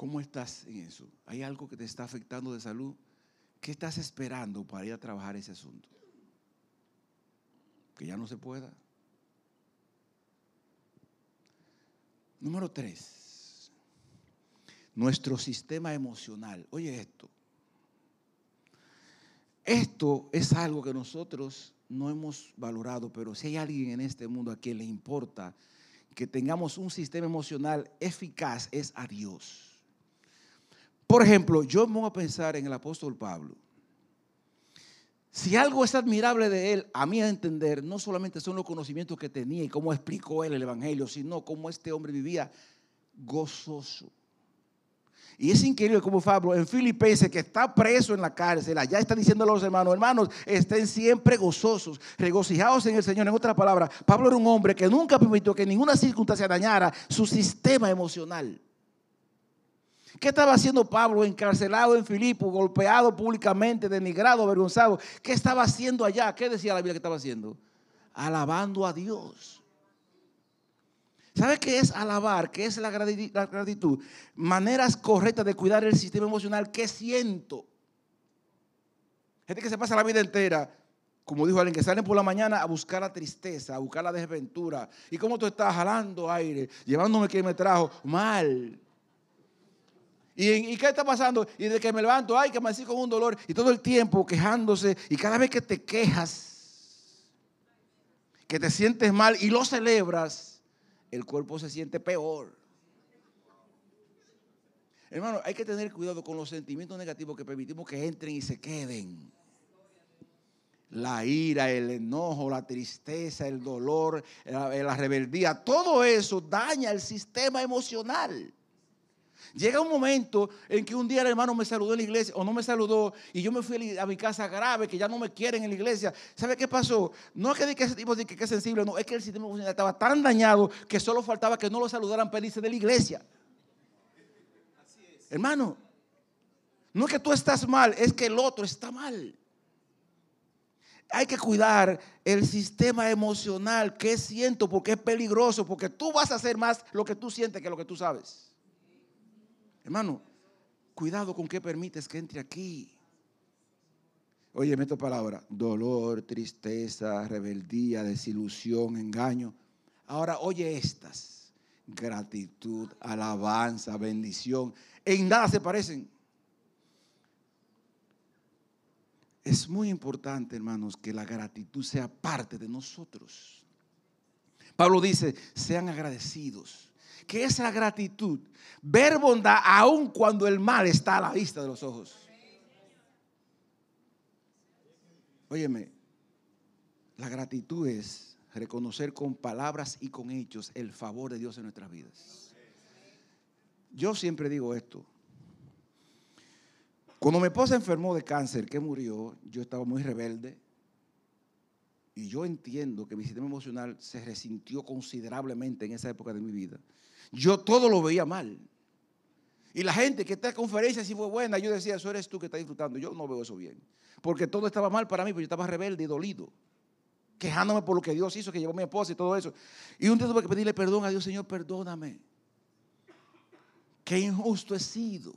¿Cómo estás en eso? ¿Hay algo que te está afectando de salud? ¿Qué estás esperando para ir a trabajar ese asunto? Que ya no se pueda. Número tres, nuestro sistema emocional. Oye esto. Esto es algo que nosotros no hemos valorado, pero si hay alguien en este mundo a quien le importa que tengamos un sistema emocional eficaz, es a Dios. Por ejemplo, yo me voy a pensar en el apóstol Pablo. Si algo es admirable de él, a mí a entender, no solamente son los conocimientos que tenía y cómo explicó él el Evangelio, sino cómo este hombre vivía gozoso. Y es increíble como Pablo en Filipenses, que está preso en la cárcel, allá está diciendo a los hermanos, hermanos, estén siempre gozosos, regocijados en el Señor. En otra palabra, Pablo era un hombre que nunca permitió que ninguna circunstancia dañara su sistema emocional. ¿Qué estaba haciendo Pablo encarcelado en Filipo, golpeado públicamente, denigrado, avergonzado? ¿Qué estaba haciendo allá? ¿Qué decía la Biblia que estaba haciendo? Alabando a Dios. ¿Sabe qué es alabar? ¿Qué es la gratitud? Maneras correctas de cuidar el sistema emocional. ¿Qué siento? Gente que se pasa la vida entera, como dijo alguien, que salen por la mañana a buscar la tristeza, a buscar la desventura. ¿Y cómo tú estás jalando aire, llevándome que me trajo? Mal. ¿Y, qué está pasando? Y de que me levanto, ay, que me con un dolor. Y todo el tiempo quejándose. Y cada vez que te quejas, que te sientes mal y lo celebras, el cuerpo se siente peor. Hermano, hay que tener cuidado con los sentimientos negativos que permitimos que entren y se queden. La ira, el enojo, la tristeza, el dolor, la, rebeldía, todo eso daña el sistema emocional. Llega un momento en que un día el hermano me saludó en la iglesia o no me saludó y yo me fui a mi casa grave, que ya no me quieren en la iglesia. ¿Sabe qué pasó? No es que, ese tipo de que, es sensible, no, es que el sistema emocional estaba tan dañado que solo faltaba que no lo saludaran pedirse de la iglesia. Hermano, no es que tú estás mal, es que el otro está mal. Hay que cuidar el sistema emocional, que siento, porque es peligroso, porque tú vas a hacer más lo que tú sientes que lo que tú sabes. Hermano, cuidado con qué permites que entre aquí. Oye, meto palabra, dolor, tristeza, rebeldía, desilusión, engaño. Ahora oye estas, gratitud, alabanza, bendición. En nada se parecen. Es muy importante, hermanos, que la gratitud sea parte de nosotros. Pablo dice, sean agradecidos que es la gratitud. Ver bondad aun cuando el mal está a la vista de los ojos. Óyeme, la gratitud es reconocer con palabras y con hechos el favor de Dios en nuestras vidas. Yo siempre digo esto. Cuando mi esposa enfermó de cáncer, que murió, yo estaba muy rebelde. Y yo entiendo que mi sistema emocional se resintió considerablemente en esa época de mi vida. Yo todo lo veía mal. Y la gente que está en conferencia si fue buena, yo decía, eso eres tú que estás disfrutando. Yo no veo eso bien. Porque todo estaba mal para mí, porque yo estaba rebelde y dolido. Quejándome por lo que Dios hizo, que llevó a mi esposa y todo eso. Y un día tuve que pedirle perdón a Dios, Señor, perdóname. Qué injusto he sido.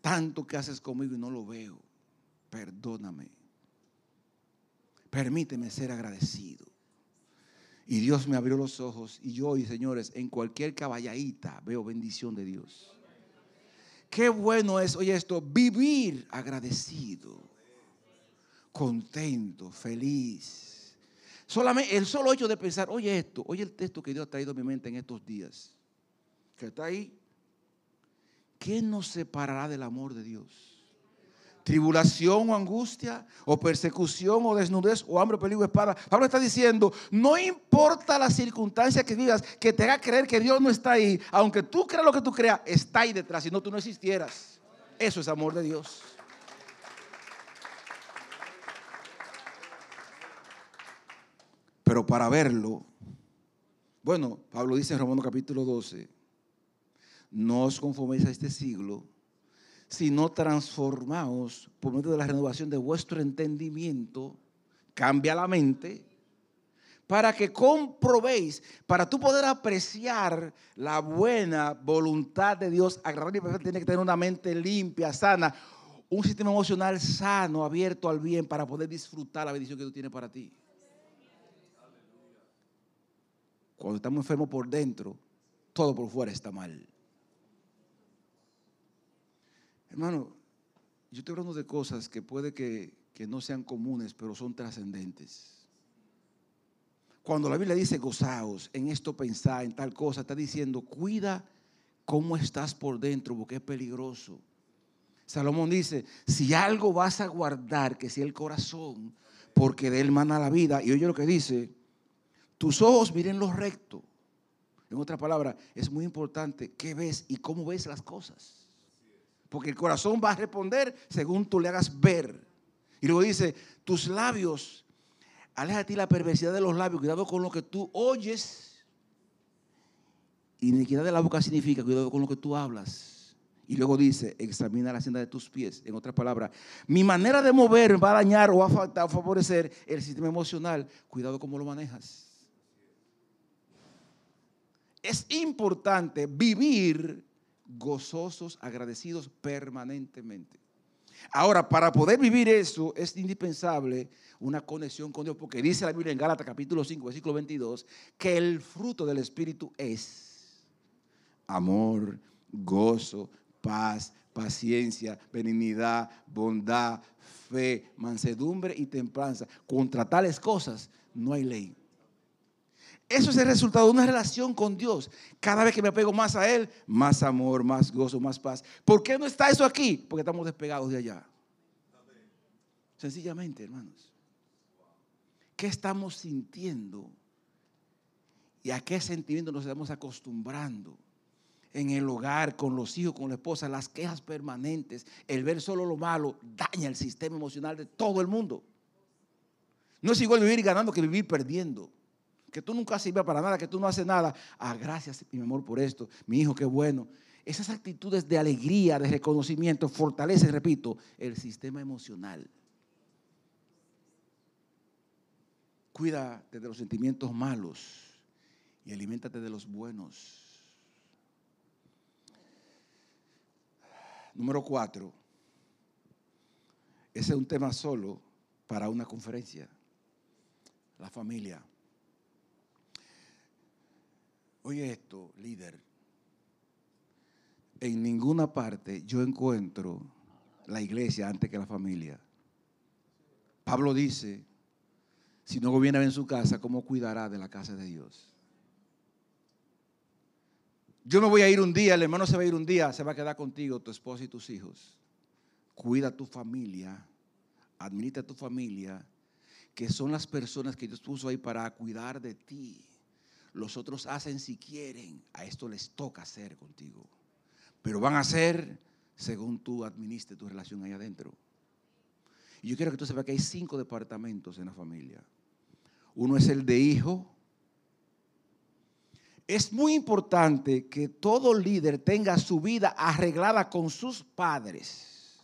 Tanto que haces conmigo y no lo veo. Perdóname. Permíteme ser agradecido. Y Dios me abrió los ojos y yo, y señores, en cualquier caballadita veo bendición de Dios. Qué bueno es, oye esto, vivir agradecido, contento, feliz. Solamente el solo hecho de pensar, oye esto, oye el texto que Dios ha traído a mi mente en estos días, que está ahí. ¿Quién nos separará del amor de Dios? Tribulación o angustia, o persecución o desnudez, o hambre, peligro, espada. Pablo está diciendo, no importa la circunstancia que vivas, que te haga creer que Dios no está ahí, aunque tú creas lo que tú creas, está ahí detrás, si no tú no existieras. Eso es amor de Dios. Pero para verlo, bueno, Pablo dice en Romanos capítulo 12, no os conforméis a este siglo, sino transformaos por medio de la renovación de vuestro entendimiento, cambia la mente, para que comprobéis, para tú poder apreciar la buena voluntad de Dios, agradable y que tener una mente limpia, sana, un sistema emocional sano, abierto al bien, para poder disfrutar la bendición que tú tienes para ti. Cuando estamos enfermos por dentro, todo por fuera está mal. Hermano, yo estoy hablando de cosas que puede que, no sean comunes, pero son trascendentes. Cuando la Biblia dice gozaos, en esto pensar, en tal cosa, está diciendo, cuida cómo estás por dentro, porque es peligroso. Salomón dice, si algo vas a guardar, que sea el corazón, porque de él mana la vida. Y oye lo que dice, tus ojos miren lo recto. En otra palabra, es muy importante qué ves y cómo ves las cosas. Porque el corazón va a responder según tú le hagas ver. Y luego dice, tus labios, aleja de ti la perversidad de los labios, cuidado con lo que tú oyes. Iniquidad de la boca significa cuidado con lo que tú hablas. Y luego dice, examina la senda de tus pies. En otras palabras, mi manera de mover va a dañar o va a favorecer el sistema emocional. Cuidado cómo lo manejas. Es importante vivir gozosos, agradecidos permanentemente. Ahora, para poder vivir eso es indispensable una conexión con Dios, porque dice la Biblia en Gálatas capítulo 5, versículo 22, que el fruto del Espíritu es amor, gozo, paz, paciencia, benignidad, bondad, fe, mansedumbre y templanza. Contra tales cosas no hay ley. Eso es el resultado de una relación con Dios. Cada vez que me apego más a Él, más amor, más gozo, más paz. ¿Por qué no está eso aquí? Porque estamos despegados de allá. Sencillamente, hermanos. ¿Qué estamos sintiendo? ¿Y a qué sentimiento nos estamos acostumbrando? en el hogar, con los hijos, con la esposa, las quejas permanentes, el ver solo lo malo, daña el sistema emocional de todo el mundo. No es igual vivir ganando que vivir perdiendo. Que tú nunca sirves para nada, que tú no haces nada. Ah, gracias, mi amor, por esto. Mi hijo, qué bueno. Esas actitudes de alegría, de reconocimiento, fortalecen, repito, el sistema emocional. Cuídate de los sentimientos malos y aliméntate de los buenos. Número cuatro. Ese es un tema solo para una conferencia. La familia. Oye esto, líder. En ninguna parte yo encuentro la iglesia antes que la familia. Pablo dice, si no gobierna en su casa, ¿cómo cuidará de la casa de Dios? Yo me voy a ir un día, el hermano se va a ir un día, se va a quedar contigo, tu esposa y tus hijos. Cuida tu familia, administra tu familia, que son las personas que Dios puso ahí para cuidar de ti. Los otros hacen si quieren, a esto les toca hacer contigo. Pero van a hacer según tú administres tu relación ahí adentro. Y yo quiero que tú sepas que hay cinco departamentos en la familia. Uno es el de hijo, es muy importante que todo líder tenga su vida arreglada con sus padres.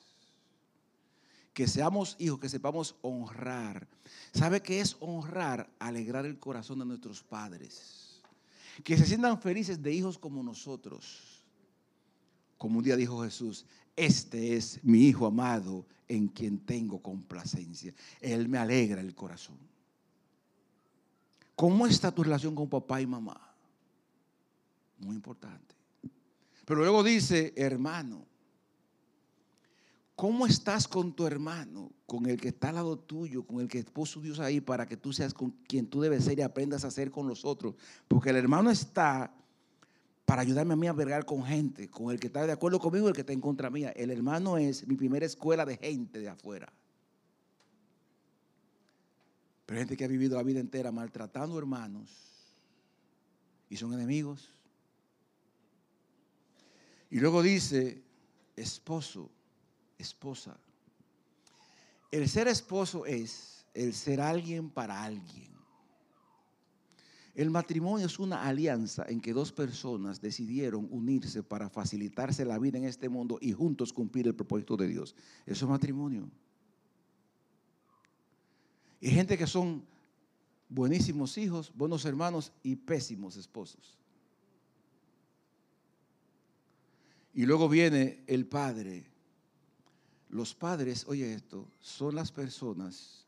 Que seamos hijos, que sepamos honrar. ¿Sabe qué es honrar? Alegrar el corazón de nuestros padres. Que se sientan felices de hijos como nosotros. Como un día dijo Jesús, este es mi hijo amado en quien tengo complacencia. Él me alegra el corazón. ¿Cómo está tu relación con papá y mamá? Muy importante. Pero luego dice, hermano, ¿cómo estás con tu hermano? Con el que está al lado tuyo, con el que puso Dios ahí para que tú seas con quien tú debes ser y aprendas a ser con los otros. Porque el hermano está para ayudarme a mí a vergar con gente, con el que está de acuerdo conmigo y el que está en contra mía. El hermano es mi primera escuela de gente de afuera. Pero gente que ha vivido la vida entera maltratando hermanos y son enemigos y luego dice, esposo, esposa. El ser esposo es el ser alguien para alguien. El matrimonio es una alianza en que dos personas decidieron unirse para facilitarse la vida en este mundo y juntos cumplir el propósito de Dios. Eso es matrimonio. Y gente que son buenísimos hijos, buenos hermanos y pésimos esposos. Y luego viene el padre. Los padres, oye esto, son las personas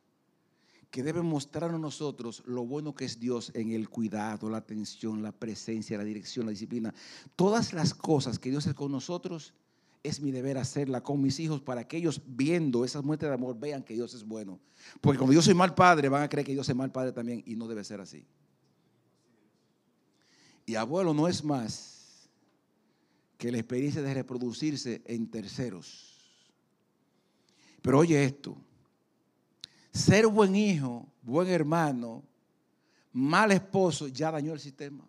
que deben mostrar a nosotros lo bueno que es Dios en el cuidado, la atención, la presencia, la dirección, la disciplina. Todas las cosas que Dios es con nosotros, es mi deber hacerla con mis hijos para que ellos viendo esas muestras de amor vean que Dios es bueno. Porque como yo soy mal padre, van a creer que yo soy mal padre también y no debe ser así. Y abuelo no es más que la experiencia de reproducirse en terceros. Pero oye esto, ser buen hijo, buen hermano, mal esposo, ya dañó el sistema.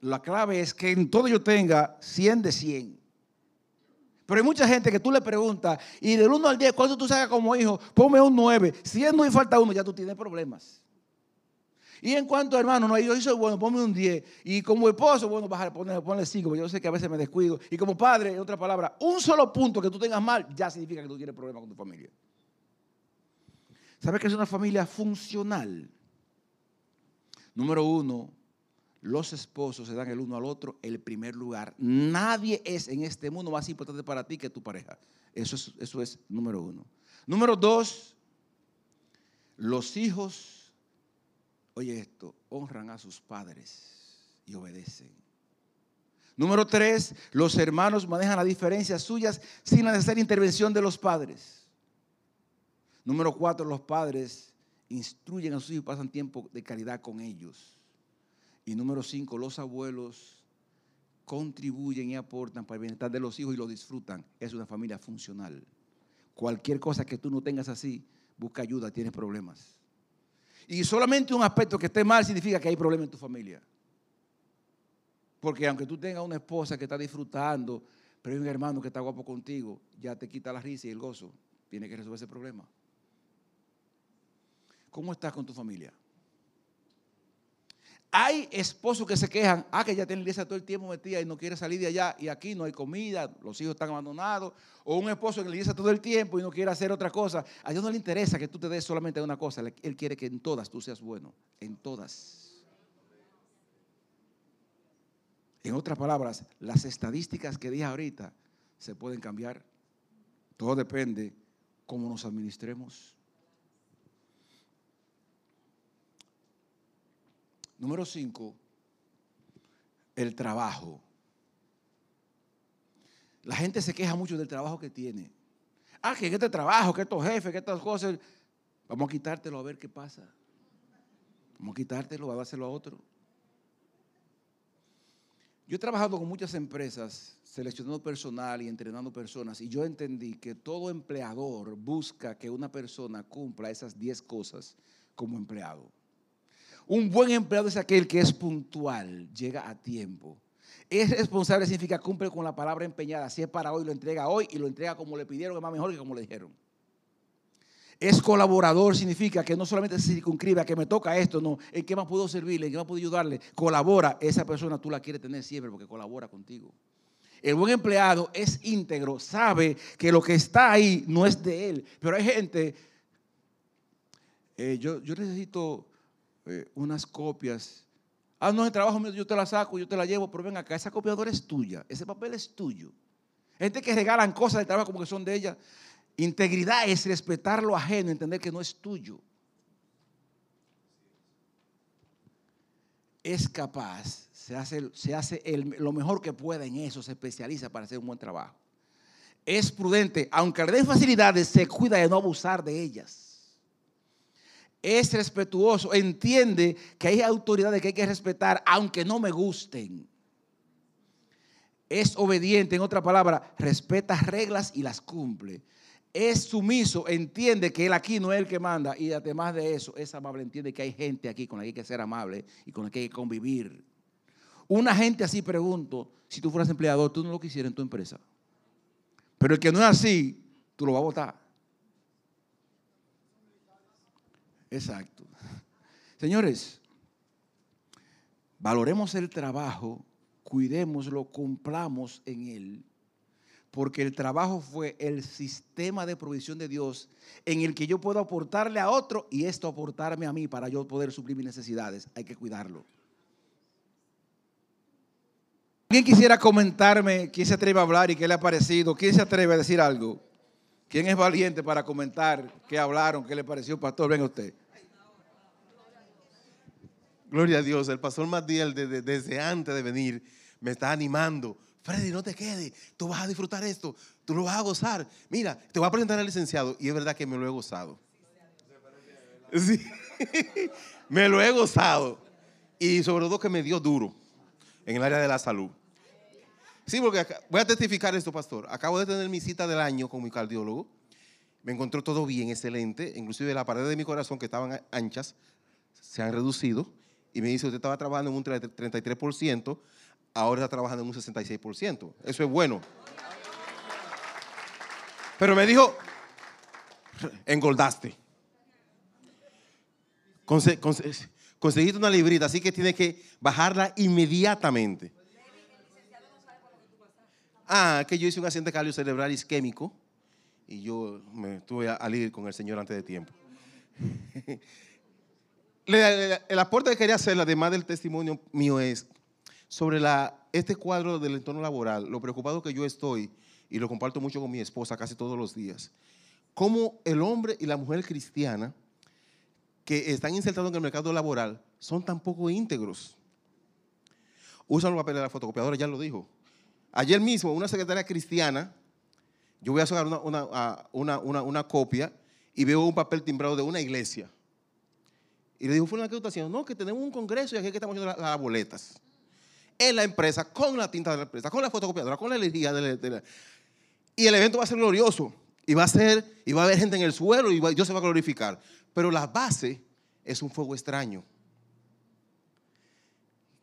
La clave es que en todo yo tenga 100 de 100. Pero hay mucha gente que tú le preguntas, y del 1 al 10, ¿cuánto tú sacas como hijo? Ponme un 9. Si no y falta uno, ya tú tienes problemas. Y en cuanto hermano, no, yo soy bueno, ponme un 10. Y como esposo, bueno, bajar, ponerle, ponerle 5, yo sé que a veces me descuido. Y como padre, en otra palabra, un solo punto que tú tengas mal ya significa que tú tienes problemas con tu familia. ¿Sabes que es una familia funcional? Número uno, los esposos se dan el uno al otro el primer lugar. Nadie es en este mundo más importante para ti que tu pareja. Eso es, eso es número uno. Número dos, los hijos oye esto, honran a sus padres y obedecen. Número tres, los hermanos manejan las diferencias suyas sin la necesaria intervención de los padres. Número cuatro, los padres instruyen a sus hijos y pasan tiempo de calidad con ellos. Y número cinco, los abuelos contribuyen y aportan para el bienestar de los hijos y lo disfrutan. Es una familia funcional. Cualquier cosa que tú no tengas así, busca ayuda, tienes problemas. Y solamente un aspecto que esté mal significa que hay problema en tu familia. Porque aunque tú tengas una esposa que está disfrutando, pero hay un hermano que está guapo contigo, ya te quita la risa y el gozo. Tiene que resolver ese problema. ¿Cómo estás con tu familia? Hay esposos que se quejan, ah, que ya tiene iglesia todo el tiempo metida y no quiere salir de allá y aquí no hay comida, los hijos están abandonados. O un esposo que le dice todo el tiempo y no quiere hacer otra cosa. A Dios no le interesa que tú te des solamente una cosa, Él quiere que en todas tú seas bueno, en todas. En otras palabras, las estadísticas que dije ahorita se pueden cambiar. Todo depende cómo nos administremos. Número cinco, el trabajo. La gente se queja mucho del trabajo que tiene. Ah, que este trabajo, que estos jefes, que estas cosas. Vamos a quitártelo a ver qué pasa. Vamos a quitártelo, a dárselo a otro. Yo he trabajado con muchas empresas, seleccionando personal y entrenando personas, y yo entendí que todo empleador busca que una persona cumpla esas 10 cosas como empleado. Un buen empleado es aquel que es puntual, llega a tiempo. Es responsable significa cumple con la palabra empeñada. Si es para hoy, lo entrega hoy y lo entrega como le pidieron, es más mejor que como le dijeron. Es colaborador, significa que no solamente se circunscribe a que me toca esto, no, en qué más puedo servirle, en qué más puedo ayudarle. Colabora, esa persona tú la quieres tener siempre porque colabora contigo. El buen empleado es íntegro, sabe que lo que está ahí no es de él. Pero hay gente, eh, yo, yo necesito eh, unas copias. Ah, no, el trabajo mío, yo te la saco, yo te la llevo, pero ven acá, esa copiadora es tuya, ese papel es tuyo. Gente que regalan cosas de trabajo como que son de ella. Integridad es respetar lo ajeno, entender que no es tuyo. Es capaz, se hace, se hace lo mejor que pueda en eso, se especializa para hacer un buen trabajo. Es prudente, aunque le den facilidades, se cuida de no abusar de ellas es respetuoso, entiende que hay autoridades que hay que respetar, aunque no me gusten. Es obediente, en otra palabra, respeta reglas y las cumple. Es sumiso, entiende que él aquí no es el que manda y además de eso, es amable, entiende que hay gente aquí con la que hay que ser amable y con la que hay que convivir. Una gente así, pregunto, si tú fueras empleador, tú no lo quisieras en tu empresa. Pero el que no es así, tú lo vas a votar. Exacto. Señores, valoremos el trabajo, cuidémoslo, cumplamos en él, porque el trabajo fue el sistema de provisión de Dios en el que yo puedo aportarle a otro y esto aportarme a mí para yo poder suplir mis necesidades. Hay que cuidarlo. ¿Quién quisiera comentarme quién se atreve a hablar y qué le ha parecido? ¿Quién se atreve a decir algo? ¿Quién es valiente para comentar qué hablaron, qué le pareció, pastor? Venga usted. Gloria a Dios. El pastor Matiel desde antes de venir me está animando. Freddy, no te quedes. Tú vas a disfrutar esto. Tú lo vas a gozar. Mira, te voy a presentar al licenciado. Y es verdad que me lo he gozado. Sí. me lo he gozado. Y sobre todo que me dio duro en el área de la salud. Sí, porque voy a testificar esto, pastor. Acabo de tener mi cita del año con mi cardiólogo. Me encontró todo bien, excelente. Inclusive la pared de mi corazón, que estaban anchas, se han reducido y me dice, usted estaba trabajando en un 33%, ahora está trabajando en un 66%. Eso es bueno. Pero me dijo, engordaste. conseguiste una librita, así que tiene que bajarla inmediatamente. Ah, que yo hice un accidente cardio cerebral isquémico y yo me tuve a, a con el Señor antes de tiempo. el aporte que quería hacer, además del testimonio mío, es sobre este cuadro del entorno laboral, lo preocupado que yo estoy, y lo comparto mucho con mi esposa casi todos los días, cómo el hombre y la mujer cristiana que están insertados en el mercado laboral son tan poco íntegros. Usan los papeles de la fotocopiadora, ya lo dijo. Ayer mismo, una secretaria cristiana, yo voy a sacar una, una copia y veo un papel timbrado de una iglesia. Y le dijo, ¿fue una que está haciendo? No, que tenemos un congreso y aquí que estamos haciendo las, boletas. En la empresa, con la tinta de la empresa, con la fotocopiadora, con la energía de la, Y el evento va a ser glorioso. Y va a ser, y va a haber gente en el suelo y Dios se va a glorificar. Pero la base es un fuego extraño.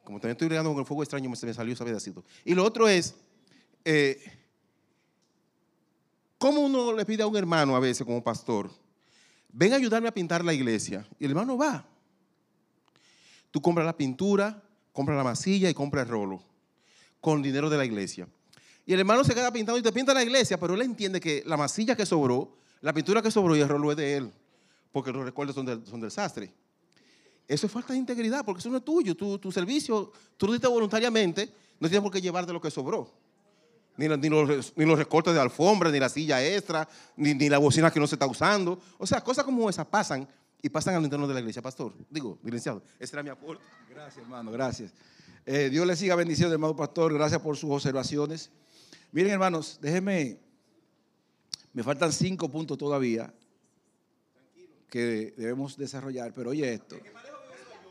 Como también estoy bregando con el fuego extraño, se me salió ese pedacito. Y lo otro es, eh, ¿cómo uno le pide a un hermano a veces como pastor, ven a ayudarme a pintar la iglesia? Y el hermano va. Tú compras la pintura, compras la masilla y compras el rolo con dinero de la iglesia. Y el hermano se queda pintando y te pinta la iglesia, pero él entiende que la masilla que sobró, la pintura que sobró y el rolo es de él, porque los recuerdos son del, sastre. Eso es falta de integridad, porque eso no es tuyo. Tu, tu servicio, tú lo diste voluntariamente, no tienes por qué llevarte lo que sobró. Ni, los, ni los recortes de alfombra, ni la silla extra, ni, ni la bocina que no se está usando. O sea, cosas como esas pasan y pasan al interno de la iglesia, pastor. Digo, licenciado, ese era mi aporte. Gracias, hermano, gracias. Eh, Dios le siga bendición, hermano pastor. Gracias por sus observaciones. Miren, hermanos, déjenme. Me faltan cinco puntos todavía que debemos desarrollar, pero oye esto.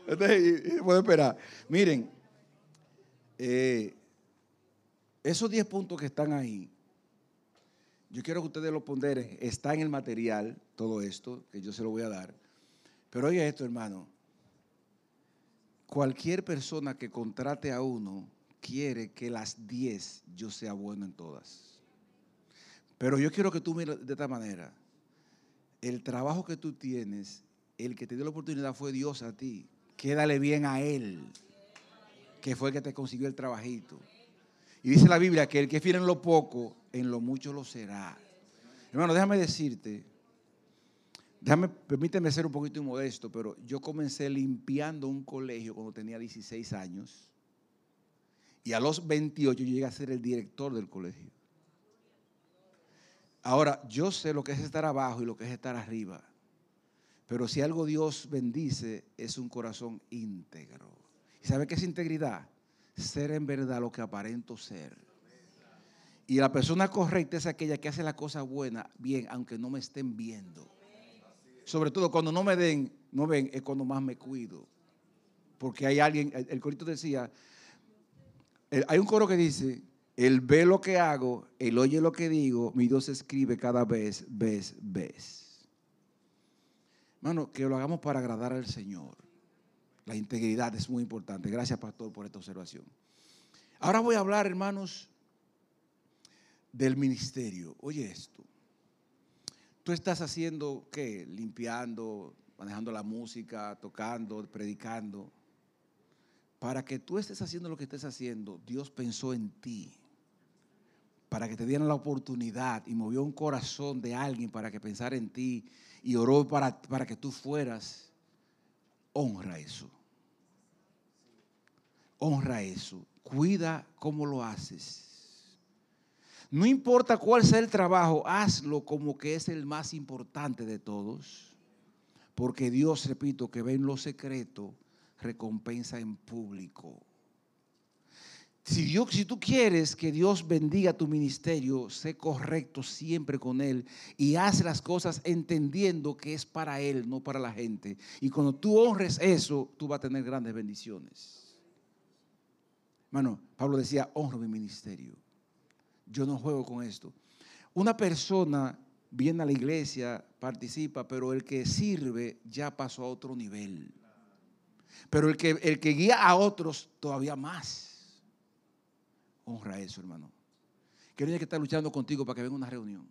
Puedo esperar. Miren, eh, esos 10 puntos que están ahí, yo quiero que ustedes lo ponderen. Está en el material todo esto, que yo se lo voy a dar. Pero oye esto, hermano cualquier persona que contrate a uno quiere que las 10 yo sea bueno en todas. Pero yo quiero que tú mires de esta manera. El trabajo que tú tienes, el que te dio la oportunidad fue Dios a ti. Quédale bien a Él, que fue el que te consiguió el trabajito. Y dice la Biblia que el que fiel en lo poco, en lo mucho lo será. Hermano, déjame decirte, Déjame, permíteme ser un poquito inmodesto, pero yo comencé limpiando un colegio cuando tenía 16 años y a los 28 yo llegué a ser el director del colegio. Ahora, yo sé lo que es estar abajo y lo que es estar arriba, pero si algo Dios bendice es un corazón íntegro. ¿Y sabe qué es integridad? Ser en verdad lo que aparento ser. Y la persona correcta es aquella que hace la cosa buena bien, aunque no me estén viendo. Sobre todo cuando no me den, no ven, es cuando más me cuido. Porque hay alguien, el, corito decía, hay un coro que dice, él ve lo que hago, él oye lo que digo, mi Dios escribe cada vez, vez, vez. Hermano, que lo hagamos para agradar al Señor. La integridad es muy importante. Gracias, pastor, por esta observación. Ahora voy a hablar, hermanos, del ministerio. Oye esto. Tú estás haciendo, ¿qué? Limpiando, manejando la música, tocando, predicando. Para que tú estés haciendo lo que estés haciendo, Dios pensó en ti. Para que te dieran la oportunidad y movió un corazón de alguien para que pensara en ti y oró para, para que tú fueras. Honra eso. Honra eso. Cuida cómo lo haces. No importa cuál sea el trabajo, hazlo como que es el más importante de todos. Porque Dios, repito, que ve en lo secreto, recompensa en público. Si, si tú quieres que Dios bendiga tu ministerio, sé correcto siempre con Él y haz las cosas entendiendo que es para Él, no para la gente. Y cuando tú honres eso, tú vas a tener grandes bendiciones. Hermano, Pablo decía, honro mi ministerio. Yo no juego con esto. Una persona viene a la iglesia, participa, pero el que sirve ya pasó a otro nivel. Pero el que, el que guía a otros todavía más. Honra eso, hermano. Que no que estar luchando contigo para que venga una reunión,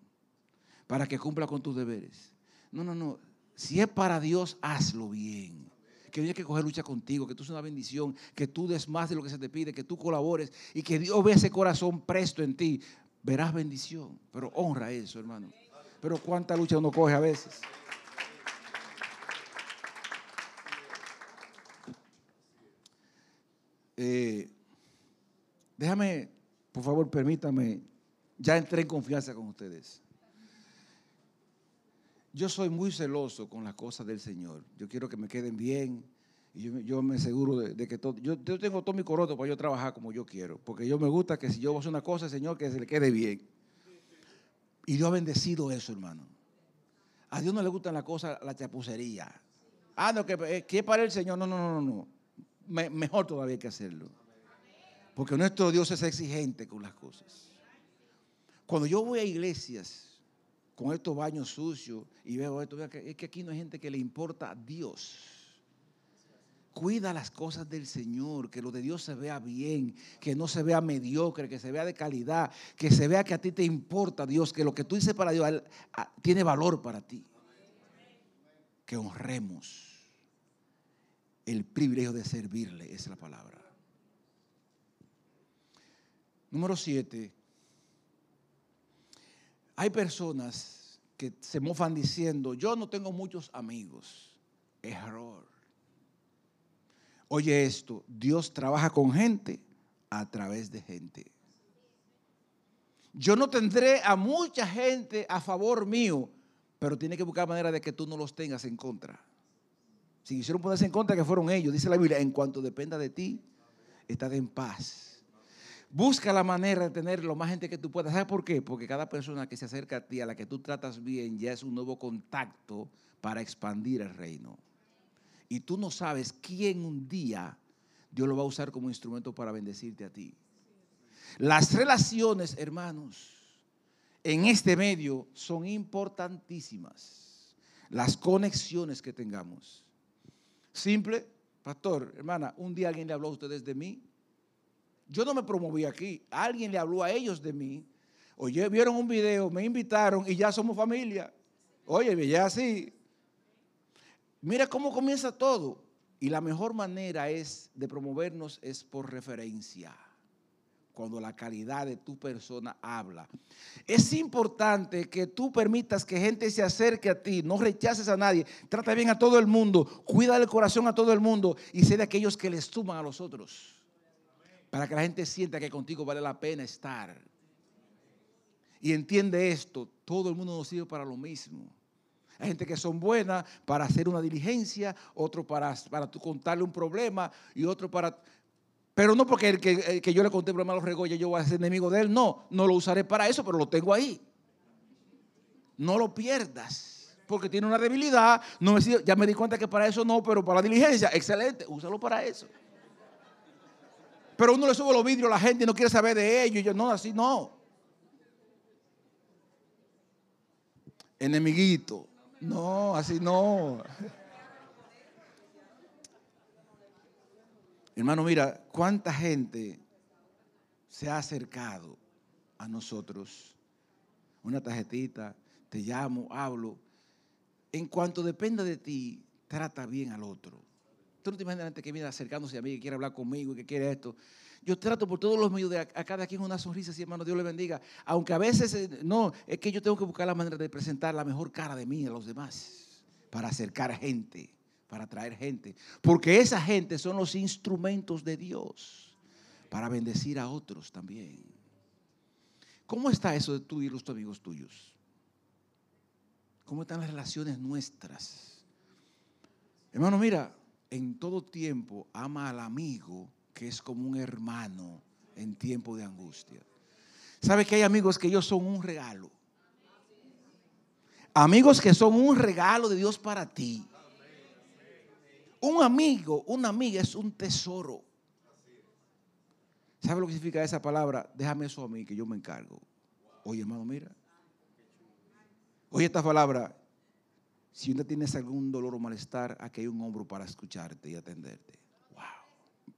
para que cumpla con tus deberes. No, no, no. Si es para Dios, hazlo bien. Que no que coger lucha contigo, que tú seas una bendición, que tú des más de lo que se te pide, que tú colabores y que Dios vea ese corazón presto en ti. Verás bendición, pero honra eso, hermano. Pero cuánta lucha uno coge a veces. Eh, déjame, por favor, permítame, ya entré en confianza con ustedes. Yo soy muy celoso con las cosas del Señor. Yo quiero que me queden bien. Y yo, me- aseguro de, que todo. Yo, tengo todo mi coroto para yo trabajar como yo quiero. Porque yo me gusta que si yo hago una cosa, Señor, que se le quede bien. Y Dios ha bendecido eso, hermano. A Dios no le gustan las cosas, la chapucería. Ah, no, que, eh, que para el Señor. No, no, no, no. Me- mejor todavía que hacerlo. Porque nuestro Dios es exigente con las cosas. Cuando yo voy a iglesias con estos baños sucios y veo esto, es que aquí no hay gente que le importa a Dios. Cuida las cosas del Señor, que lo de Dios se vea bien, que no se vea mediocre, que se vea de calidad, que se vea que a ti te importa Dios, que lo que tú dices para Dios tiene valor para ti. Que honremos el privilegio de servirle, esa es la palabra. Número siete, hay personas que se mofan diciendo, yo no tengo muchos amigos. Error. Oye esto, Dios trabaja con gente a través de gente. Yo no tendré a mucha gente a favor mío, pero tiene que buscar manera de que tú no los tengas en contra. Si quisieron ponerse en contra, que fueron ellos. Dice la Biblia, en cuanto dependa de ti, estás en paz. Busca la manera de tener lo más gente que tú puedas. ¿Sabes por qué? Porque cada persona que se acerca a ti, a la que tú tratas bien, ya es un nuevo contacto para expandir el reino y tú no sabes quién un día Dios lo va a usar como instrumento para bendecirte a ti. Las relaciones, hermanos, en este medio son importantísimas. Las conexiones que tengamos. Simple, pastor, hermana, un día alguien le habló a ustedes de mí. Yo no me promoví aquí, alguien le habló a ellos de mí. Oye, vieron un video, me invitaron y ya somos familia. Oye, ya así. Mira cómo comienza todo. Y la mejor manera es de promovernos es por referencia. Cuando la calidad de tu persona habla. Es importante que tú permitas que gente se acerque a ti, no rechaces a nadie, trata bien a todo el mundo, cuida el corazón a todo el mundo y sé de aquellos que les suman a los otros. Para que la gente sienta que contigo vale la pena estar. Y entiende esto, todo el mundo nos sirve para lo mismo. Hay gente que son buenas para hacer una diligencia, otro para, para contarle un problema y otro para... Pero no porque el que, que yo le conté el problema a los regoyas, yo voy a ser enemigo de él. No, no lo usaré para eso, pero lo tengo ahí. No lo pierdas, porque tiene una debilidad. No me, ya me di cuenta que para eso no, pero para la diligencia, excelente, úsalo para eso. Pero uno le sube los vidrios a la gente y no quiere saber de ellos. Y yo, no, así no. Enemiguito. No, así no. Hermano, mira, cuánta gente se ha acercado a nosotros. Una tarjetita, te llamo, hablo. En cuanto dependa de ti, trata bien al otro. Tú no te imaginas gente que viene acercándose a mí, que quiere hablar conmigo y que quiere esto. Yo trato por todos los medios de a, cada quien una sonrisa, sí, hermano, Dios le bendiga. Aunque a veces, eh, no, es que yo tengo que buscar la manera de presentar la mejor cara de mí a los demás, para acercar gente, para atraer gente. Porque esa gente son los instrumentos de Dios para bendecir a otros también. ¿Cómo está eso de tú y los amigos tuyos? ¿Cómo están las relaciones nuestras? Hermano, mira, en todo tiempo ama al amigo que es como un hermano en tiempo de angustia. ¿Sabe que hay amigos que ellos son un regalo? Amigos que son un regalo de Dios para ti. Un amigo, una amiga es un tesoro. ¿Sabe lo que significa esa palabra? Déjame eso a mí, que yo me encargo. Oye, hermano, mira. Oye esta palabra. Si usted tienes algún dolor o malestar, aquí hay un hombro para escucharte y atenderte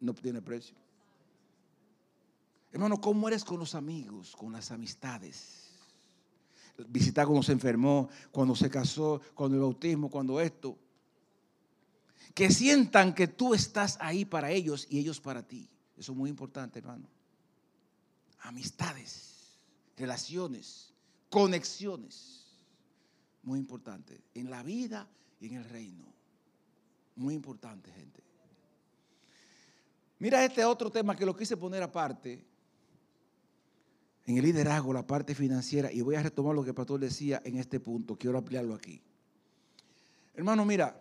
no tiene precio. Hermano, ¿cómo eres con los amigos, con las amistades? Visitar cuando se enfermó, cuando se casó, cuando el bautismo, cuando esto. Que sientan que tú estás ahí para ellos y ellos para ti. Eso es muy importante, hermano. Amistades, relaciones, conexiones. Muy importante. En la vida y en el reino. Muy importante, gente. Mira este otro tema que lo quise poner aparte. En el liderazgo, la parte financiera. Y voy a retomar lo que el pastor decía en este punto. Quiero ampliarlo aquí. Hermano, mira.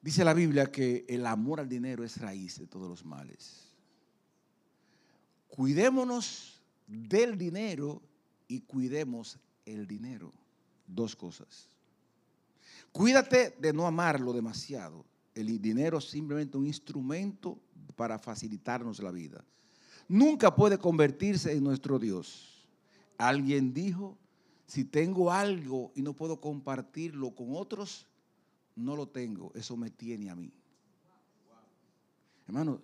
Dice la Biblia que el amor al dinero es raíz de todos los males. Cuidémonos del dinero y cuidemos el dinero. Dos cosas. Cuídate de no amarlo demasiado el dinero es simplemente un instrumento para facilitarnos la vida. Nunca puede convertirse en nuestro Dios. Alguien dijo, si tengo algo y no puedo compartirlo con otros, no lo tengo, eso me tiene a mí. Hermanos,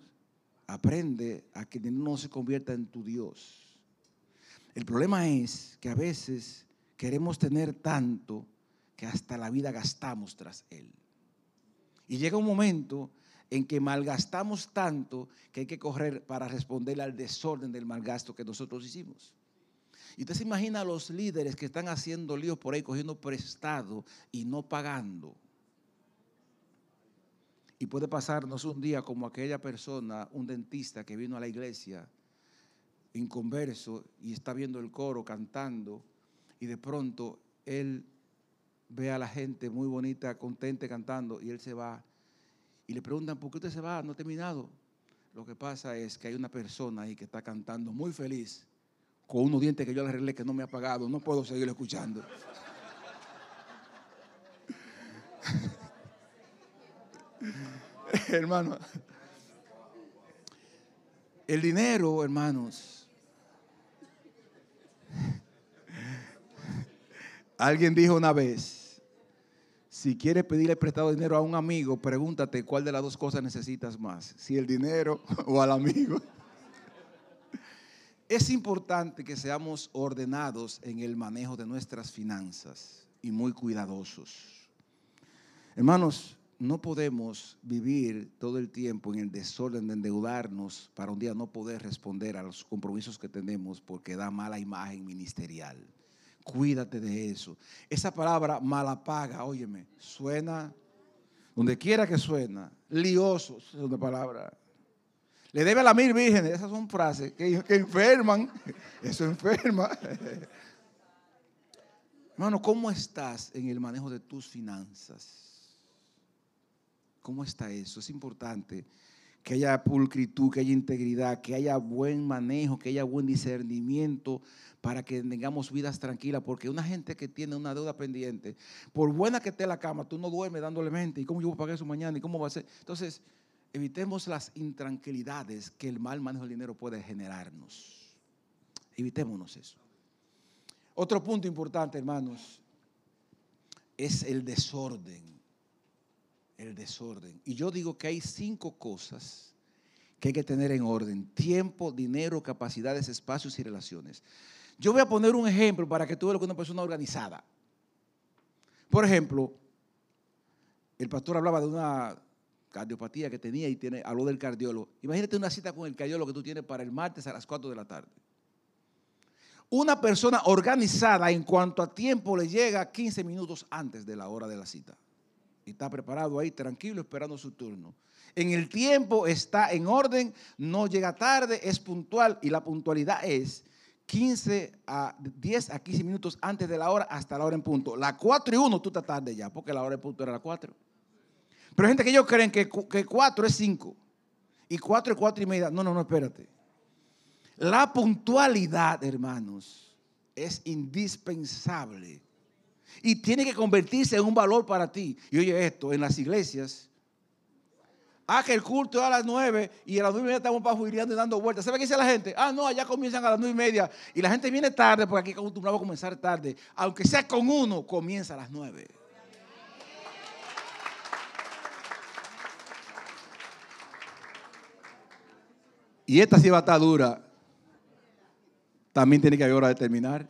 aprende a que no se convierta en tu Dios. El problema es que a veces queremos tener tanto que hasta la vida gastamos tras Él. Y llega un momento en que malgastamos tanto que hay que correr para responder al desorden del malgasto que nosotros hicimos. Y usted se imagina a los líderes que están haciendo líos por ahí, cogiendo prestado y no pagando. Y puede pasarnos un día como aquella persona, un dentista que vino a la iglesia inconverso y está viendo el coro cantando y de pronto él ve a la gente muy bonita, contente cantando y él se va y le preguntan, ¿por qué usted se va? No ha terminado. Lo que pasa es que hay una persona ahí que está cantando muy feliz con unos dientes que yo le arreglé que no me ha pagado. No puedo seguir escuchando. Hermano, el dinero, hermanos. Alguien dijo una vez, si quieres pedirle prestado dinero a un amigo, pregúntate cuál de las dos cosas necesitas más, si el dinero o al amigo. Es importante que seamos ordenados en el manejo de nuestras finanzas y muy cuidadosos. Hermanos, no podemos vivir todo el tiempo en el desorden de endeudarnos para un día no poder responder a los compromisos que tenemos porque da mala imagen ministerial. Cuídate de eso. Esa palabra mala paga, óyeme, suena donde quiera que suena, lioso es una palabra. Le debe a la mil vírgenes, esas son frases que, que enferman, eso enferma. Hermano, ¿cómo estás en el manejo de tus finanzas? ¿Cómo está eso? Es importante que haya pulcritud, que haya integridad, que haya buen manejo, que haya buen discernimiento para que tengamos vidas tranquilas. Porque una gente que tiene una deuda pendiente, por buena que esté la cama, tú no duermes dándole mente. ¿Y cómo yo voy a pagar eso mañana? ¿Y cómo va a ser? Entonces, evitemos las intranquilidades que el mal manejo del dinero puede generarnos. Evitémonos eso. Otro punto importante, hermanos, es el desorden el desorden. Y yo digo que hay cinco cosas que hay que tener en orden. Tiempo, dinero, capacidades, espacios y relaciones. Yo voy a poner un ejemplo para que tú veas lo que una persona organizada. Por ejemplo, el pastor hablaba de una cardiopatía que tenía y tiene, habló del cardiólogo. Imagínate una cita con el cardiólogo que tú tienes para el martes a las 4 de la tarde. Una persona organizada en cuanto a tiempo le llega 15 minutos antes de la hora de la cita y está preparado ahí tranquilo esperando su turno. En el tiempo está en orden, no llega tarde, es puntual y la puntualidad es 15 a 10 a 15 minutos antes de la hora hasta la hora en punto. La 4 y 1 tú estás tarde ya, porque la hora en punto era la 4. Pero hay gente que ellos creen que, que 4 es 5 y 4 es 4 y media. No, no, no, espérate. La puntualidad, hermanos, es indispensable y tiene que convertirse en un valor para ti. Y oye esto, en las iglesias, ah, que el culto es a las nueve y a las nueve y media estamos pajuileando y dando vueltas. ¿Sabe qué dice la gente? Ah, no, allá comienzan a las nueve y media. Y la gente viene tarde porque aquí acostumbramos a comenzar tarde. Aunque sea con uno, comienza a las nueve. Y esta sí va a estar dura. También tiene que haber hora de terminar.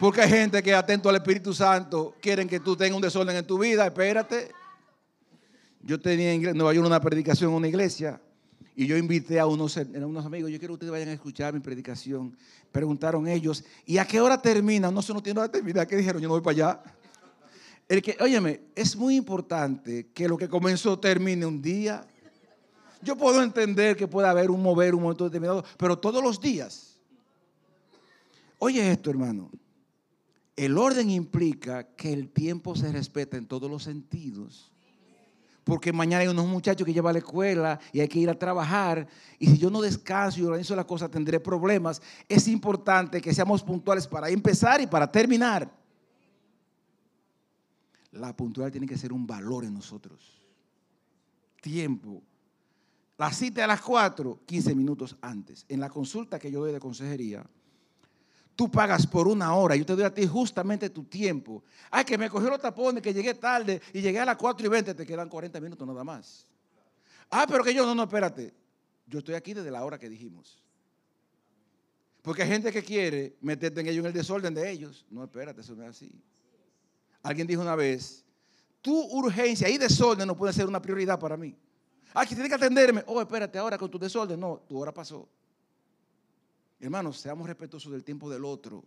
Porque hay gente que atento al Espíritu Santo quieren que tú tengas un desorden en tu vida. Espérate. Yo tenía en Nueva York una predicación en una iglesia y yo invité a unos, unos amigos. Yo quiero que ustedes vayan a escuchar mi predicación. Preguntaron ellos, ¿y a qué hora termina? No se no tiene hora terminar. ¿Qué dijeron? Yo no voy para allá. El que, óyeme, es muy importante que lo que comenzó termine un día. Yo puedo entender que puede haber un mover, un momento determinado, pero todos los días. Oye esto, hermano. El orden implica que el tiempo se respeta en todos los sentidos. Porque mañana hay unos muchachos que llevan a la escuela y hay que ir a trabajar. Y si yo no descanso y organizo la cosa, tendré problemas. Es importante que seamos puntuales para empezar y para terminar. La puntualidad tiene que ser un valor en nosotros. Tiempo. La cita a las 4, 15 minutos antes. En la consulta que yo doy de consejería, Tú pagas por una hora. Yo te doy a ti justamente tu tiempo. Ay, que me cogió los tapones, que llegué tarde y llegué a las 4 y 20, te quedan 40 minutos nada más. Ah, pero que yo no, no, espérate. Yo estoy aquí desde la hora que dijimos. Porque hay gente que quiere meterte en ellos en el desorden de ellos. No, espérate, eso no es así. Alguien dijo una vez, tu urgencia y desorden no puede ser una prioridad para mí. Ah, que tiene que atenderme. Oh, espérate, ahora con tu desorden. No, tu hora pasó. Hermanos, seamos respetuosos del tiempo del otro.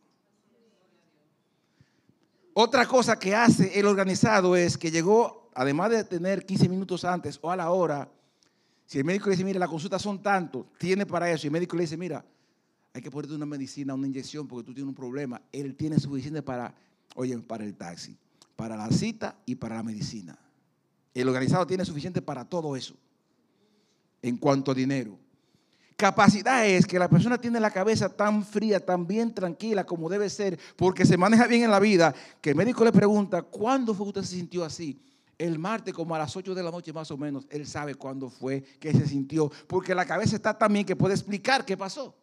Otra cosa que hace el organizado es que llegó, además de tener 15 minutos antes o a la hora, si el médico le dice, mira, las consultas son tanto, tiene para eso, y el médico le dice, mira, hay que ponerte una medicina, una inyección porque tú tienes un problema, él tiene suficiente para, oye, para el taxi, para la cita y para la medicina. El organizado tiene suficiente para todo eso en cuanto a dinero. Capacidad es que la persona tiene la cabeza tan fría, tan bien tranquila como debe ser, porque se maneja bien en la vida, que el médico le pregunta, ¿cuándo fue que usted se sintió así? El martes, como a las 8 de la noche más o menos, él sabe cuándo fue que se sintió, porque la cabeza está tan bien que puede explicar qué pasó.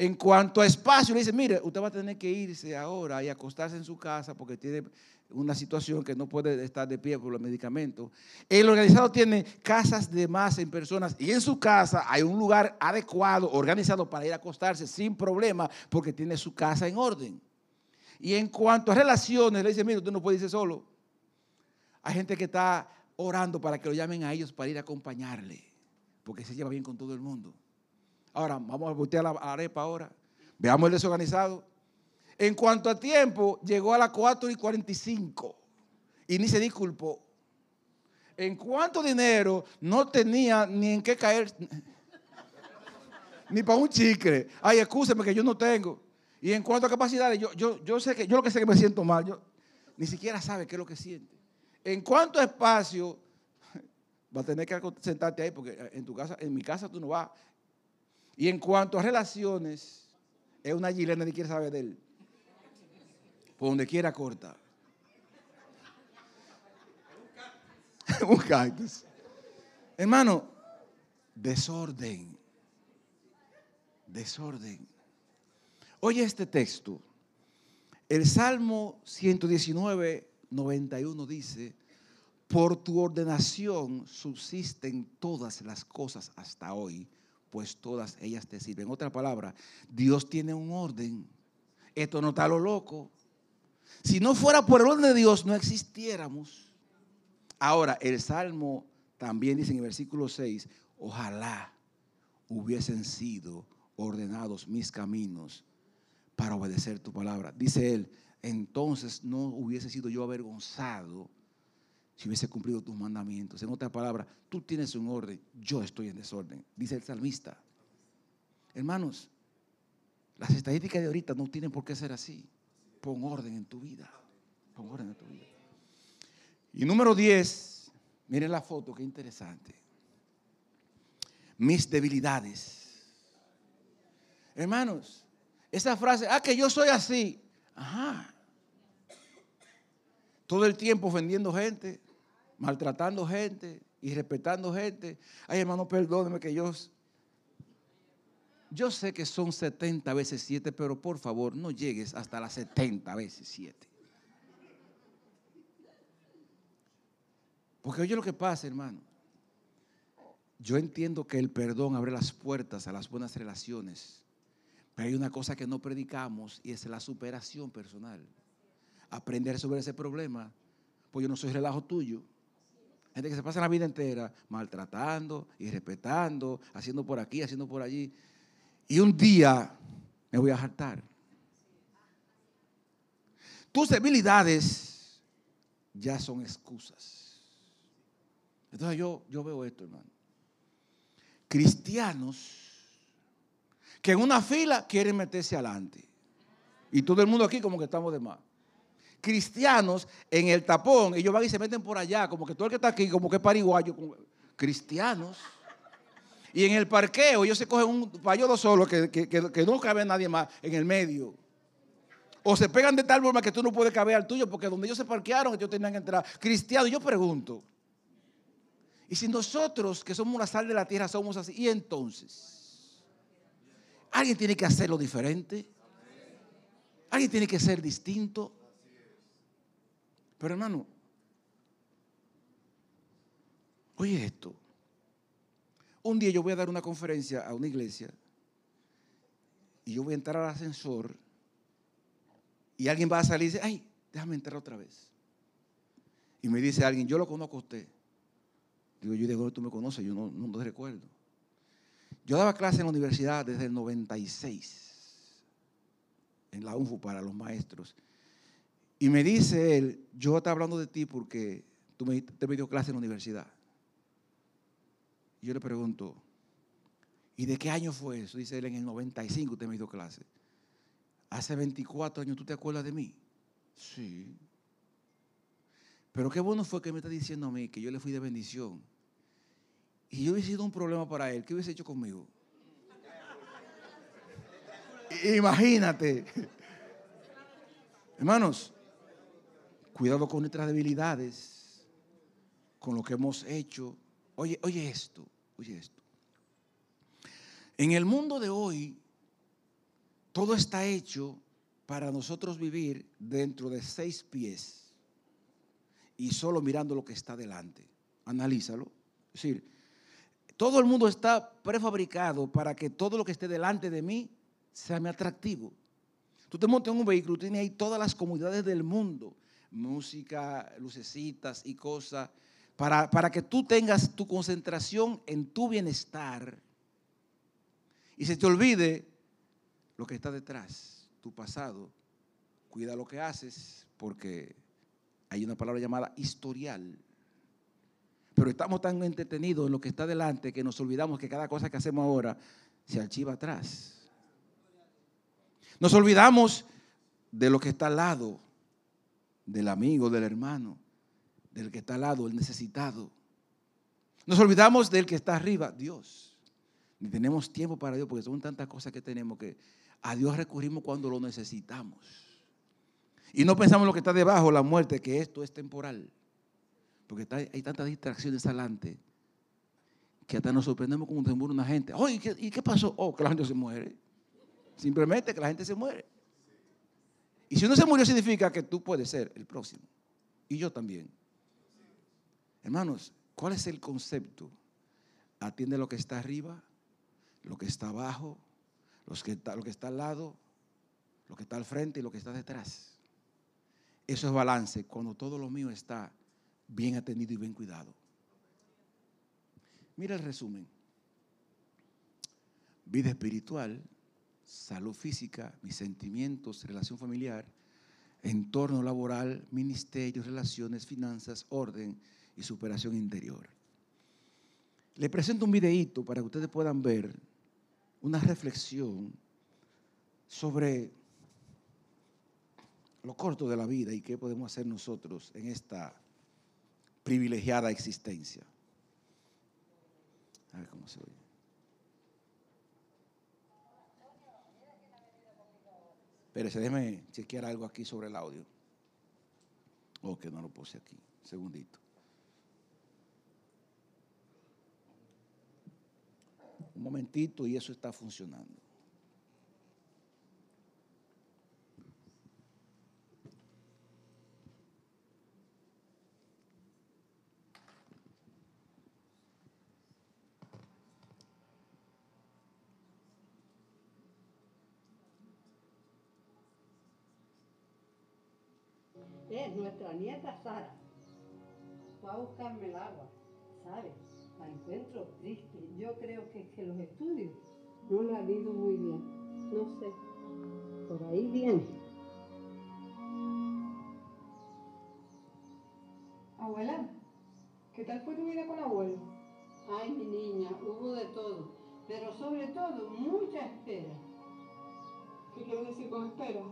En cuanto a espacio, le dice, mire, usted va a tener que irse ahora y acostarse en su casa porque tiene una situación que no puede estar de pie por los medicamentos. El organizado tiene casas de más en personas y en su casa hay un lugar adecuado, organizado para ir a acostarse sin problema porque tiene su casa en orden. Y en cuanto a relaciones, le dice, mire, usted no puede irse solo. Hay gente que está orando para que lo llamen a ellos para ir a acompañarle, porque se lleva bien con todo el mundo. Ahora, vamos a voltear la arepa ahora. Veamos el desorganizado. En cuanto a tiempo, llegó a las 4 y 45 y ni se disculpó. En cuanto a dinero, no tenía ni en qué caer, ni para un chicle. Ay, escúcheme que yo no tengo. Y en cuanto a capacidades, yo, yo, yo sé que yo lo que sé que me siento mal, yo ni siquiera sabe qué es lo que siente. En cuanto a espacio, va a tener que sentarte ahí porque en tu casa, en mi casa tú no vas. Y en cuanto a relaciones, es una gilena, ni quiere saber de él. Por donde quiera corta. Un cactus. Hermano, desorden. Desorden. Oye este texto. El Salmo 119, 91 dice, por tu ordenación subsisten todas las cosas hasta hoy, pues todas ellas te sirven. En otra palabra, Dios tiene un orden. Esto no está lo loco. Si no fuera por el orden de Dios, no existiéramos. Ahora, el Salmo también dice en el versículo 6, ojalá hubiesen sido ordenados mis caminos para obedecer tu palabra. Dice él, entonces no hubiese sido yo avergonzado si hubiese cumplido tus mandamientos. En otra palabra, tú tienes un orden, yo estoy en desorden, dice el salmista. Hermanos, las estadísticas de ahorita no tienen por qué ser así. Pon orden en tu vida. Pon orden en tu vida. Y número 10, miren la foto, qué interesante. Mis debilidades. Hermanos, esa frase, ah, que yo soy así. Ajá. Todo el tiempo ofendiendo gente, maltratando gente y respetando gente. Ay, hermano, perdóneme que yo yo sé que son 70 veces 7, pero por favor no llegues hasta las 70 veces 7. Porque oye lo que pasa, hermano. Yo entiendo que el perdón abre las puertas a las buenas relaciones. Pero hay una cosa que no predicamos y es la superación personal. Aprender sobre ese problema. Pues yo no soy relajo tuyo. Gente que se pasa la vida entera maltratando, y respetando, haciendo por aquí, haciendo por allí. Y un día me voy a hartar. Tus debilidades ya son excusas. Entonces yo, yo veo esto, hermano. Cristianos que en una fila quieren meterse adelante. Y todo el mundo aquí como que estamos de más. Cristianos en el tapón, ellos van y se meten por allá, como que todo el que está aquí, como que es pariguayo. Cristianos y en el parqueo ellos se cogen un payodo solo que, que, no cabe nadie más en el medio. O se pegan de tal forma que tú no puedes caber al tuyo, porque donde ellos se parquearon, ellos tenían que entrar. Cristianos, yo pregunto, y si nosotros que somos la sal de la tierra somos así, ¿y entonces? Alguien tiene que hacerlo diferente. Alguien tiene que ser distinto. Pero hermano, Oye esto. Un día yo voy a dar una conferencia a una iglesia y yo voy a entrar al ascensor y alguien va a salir y dice, ay, déjame entrar otra vez. Y me dice alguien, yo lo conozco a usted. Digo, yo digo, tú me conoces, yo no, no, recuerdo. Yo daba clase en la universidad desde el 96, en la UNFU para los maestros. Y me dice él, yo estaba hablando de ti porque tú me, te me dio clase en la universidad. Y yo le pregunto, ¿y de qué año fue eso? Dice él, en el 95 usted me dio clase. Hace 24 años, ¿tú te acuerdas de mí? Sí. Pero qué bueno fue que me está diciendo a mí que yo le fui de bendición. Y yo hubiese sido un problema para él. ¿Qué hubiese hecho conmigo? Imagínate. Hermanos, cuidado con nuestras debilidades, con lo que hemos hecho. Oye, oye esto, oye esto. En el mundo de hoy, todo está hecho para nosotros vivir dentro de seis pies y solo mirando lo que está delante. Analízalo. Es decir, todo el mundo está prefabricado para que todo lo que esté delante de mí sea muy atractivo. Tú te montas en un vehículo, tienes ahí todas las comodidades del mundo, música, lucecitas y cosas, para, para que tú tengas tu concentración en tu bienestar y se te olvide lo que está detrás, tu pasado. Cuida lo que haces porque hay una palabra llamada historial. Pero estamos tan entretenidos en lo que está delante que nos olvidamos que cada cosa que hacemos ahora se archiva atrás. Nos olvidamos de lo que está al lado, del amigo, del hermano, del que está al lado, el necesitado. Nos olvidamos del que está arriba, Dios. Ni tenemos tiempo para Dios porque son tantas cosas que tenemos que a Dios recurrimos cuando lo necesitamos. Y no pensamos en lo que está debajo, la muerte, que esto es temporal. Porque hay tantas distracciones adelante que hasta nos sorprendemos cuando se muere una gente. Oh, ¿y qué, pasó? Oh, que la gente se muere. Simplemente que la gente se muere. Y si uno se murió significa que tú puedes ser el próximo. Y yo también. Hermanos, ¿cuál es el concepto? Atiende lo que está arriba, lo que está abajo, que está, lo que está al lado, lo que está al frente y lo que está detrás. Eso es balance cuando todo lo mío está bien atendido y bien cuidado. Mira el resumen. Vida espiritual, salud física, mis sentimientos, relación familiar, entorno laboral, ministerio, relaciones, finanzas, orden y superación interior. Le presento un videíto para que ustedes puedan ver una reflexión sobre lo corto de la vida y qué podemos hacer nosotros en esta privilegiada existencia. A ver cómo se oye. Espérese, déjeme chequear algo aquí sobre el audio. Oh, que no lo puse aquí. Segundito. Un momentito y eso está funcionando. Es nuestra nieta Sara. Va a buscarme el agua, ¿sabes? La encuentro triste. Yo creo que es que los estudios no le han ido muy bien. No sé. Por ahí viene. Abuela, ¿qué tal fue tu vida con abuelo? Ay, mi niña, hubo de todo. Pero sobre todo, mucha espera. ¿Qué quiere decir con espera?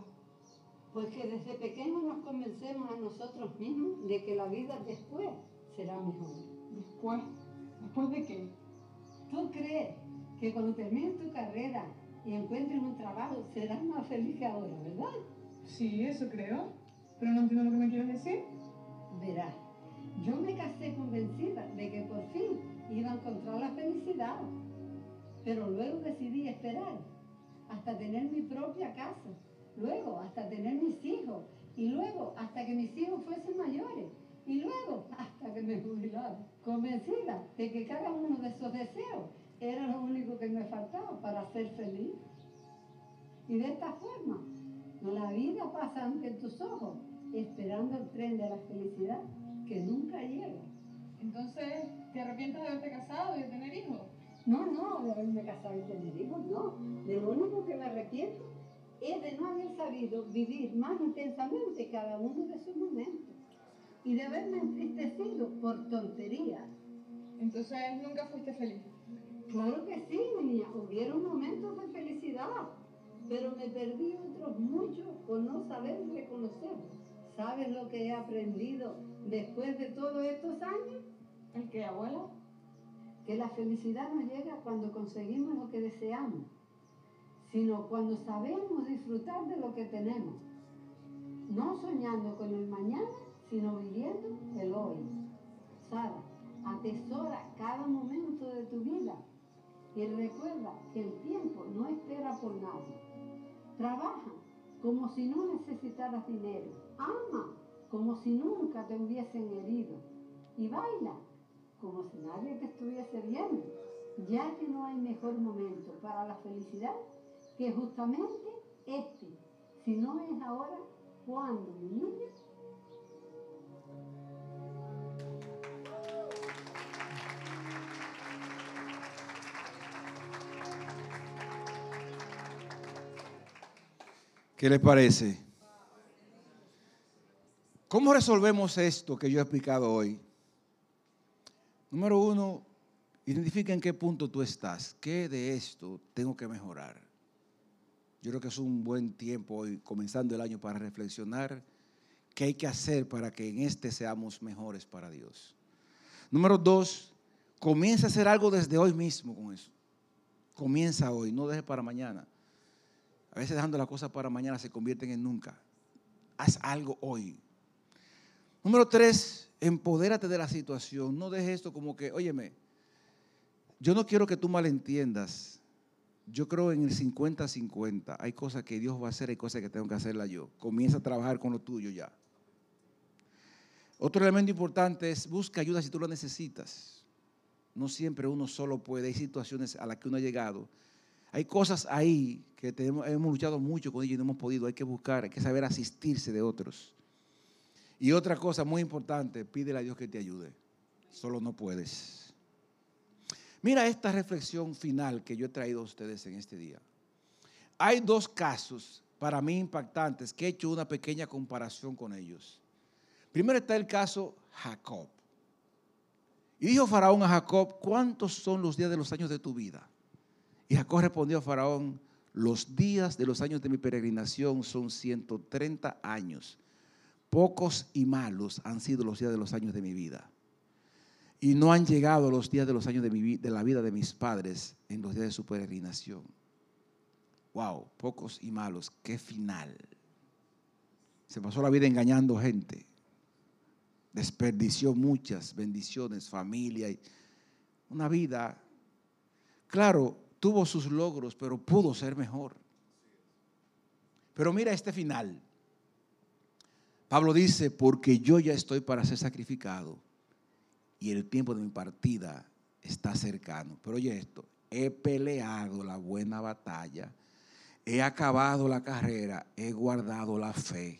Pues que desde pequeños nos convencemos a nosotros mismos de que la vida después será mejor. ¿Después? ¿Después de qué? ¿Tú crees que cuando termines tu carrera y encuentres un trabajo serás más feliz que ahora, verdad? Sí, eso creo. Pero no entiendo lo que me quieres decir. Verás, yo me casé convencida de que por fin iba a encontrar la felicidad. Pero luego decidí esperar hasta tener mi propia casa luego hasta tener mis hijos y luego hasta que mis hijos fuesen mayores Y luego, hasta que me jubilaba, convencida de que cada uno de esos deseos era lo único que me faltaba para ser feliz. Y de esta forma, la vida pasa ante tus ojos, esperando el tren de la felicidad que nunca llega. Entonces, ¿te arrepientes de haberte casado y de tener hijos? No, no, de haberme casado y tener hijos, no. De lo único que me arrepiento es de no haber sabido vivir más intensamente cada uno de sus momentos y de haberme entristecido por tonterías. Entonces, nunca fuiste feliz. Claro que sí, niña, hubieron momentos de felicidad, pero me perdí otros muchos por no saber reconocer. ¿Sabes lo que he aprendido después de todos estos años? ¿El qué, abuela? Que la felicidad no llega cuando conseguimos lo que deseamos, sino cuando sabemos disfrutar de lo que tenemos. No soñando con el mañana, sino viviendo el hoy. Sara, atesora cada momento de tu vida y recuerda que el tiempo no espera por nadie. Trabaja como si no necesitaras dinero. Ama como si nunca te hubiesen herido. Y baila como si nadie te estuviese viendo, ya que no hay mejor momento para la felicidad que justamente este. Si no es ahora, ¿cuándo, mi? ¿Qué les parece? ¿Cómo resolvemos esto que yo he explicado hoy? Número uno, identifica en qué punto tú estás. ¿Qué de esto tengo que mejorar? Yo creo que es un buen tiempo hoy, comenzando el año, para reflexionar qué hay que hacer para que en este seamos mejores para Dios. Número dos, comienza a hacer algo desde hoy mismo con eso. Comienza hoy, no deje para mañana. A veces dejando las cosas para mañana se convierten en nunca. Haz algo hoy. Número tres, empodérate de la situación. No dejes esto como que, óyeme, yo no quiero que tú malentiendas. Yo creo en el 50-50. Hay cosas que Dios va a hacer, hay cosas que tengo que hacerla yo. Comienza a trabajar con lo tuyo ya. Otro elemento importante es busca ayuda si tú lo necesitas. No siempre uno solo puede. Hay situaciones a las que uno ha llegado. Hay cosas ahí que tenemos, hemos luchado mucho con ellos y no hemos podido. Hay que buscar, hay que saber asistirse de otros. Y otra cosa muy importante, pídele a Dios que te ayude. Solo no puedes. Mira esta reflexión final que yo he traído a ustedes en este día. Hay dos casos para mí impactantes que he hecho una pequeña comparación con ellos. Primero está el caso Jacob. Y dijo Faraón a Jacob, ¿cuántos son los días de los años de tu vida? Y Jacob respondió a Faraón, los días de los años de mi peregrinación son 130 años. Pocos y malos han sido los días de los años de mi vida. Y no han llegado los días de los años de, mi, de la vida de mis padres en los días de su peregrinación. Wow, pocos y malos, qué final. Se pasó la vida engañando gente. Desperdició muchas bendiciones, familia. Y una vida, claro, tuvo sus logros, pero pudo ser mejor. Pero mira este final. Pablo dice, porque yo ya estoy para ser sacrificado y el tiempo de mi partida está cercano. Pero oye esto, he peleado la buena batalla, he acabado la carrera, he guardado la fe.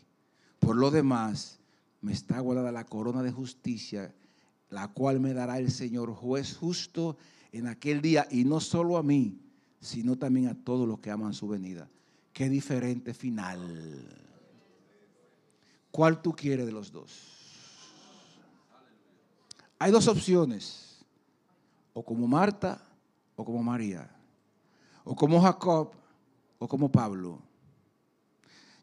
Por lo demás, me está guardada la corona de justicia, la cual me dará el Señor juez justo en aquel día, y no solo a mí, sino también a todos los que aman su venida. Qué diferente final. ¿Cuál tú quieres de los dos? Hay dos opciones, o como Marta o como María, o como Jacob o como Pablo.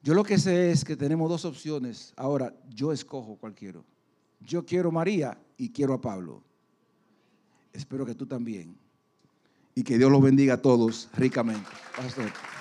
Yo lo que sé es que tenemos dos opciones. Ahora, yo escojo cuál quiero. Yo quiero María y quiero a Pablo. Espero que tú también. Y que Dios los bendiga a todos ricamente. Pastor.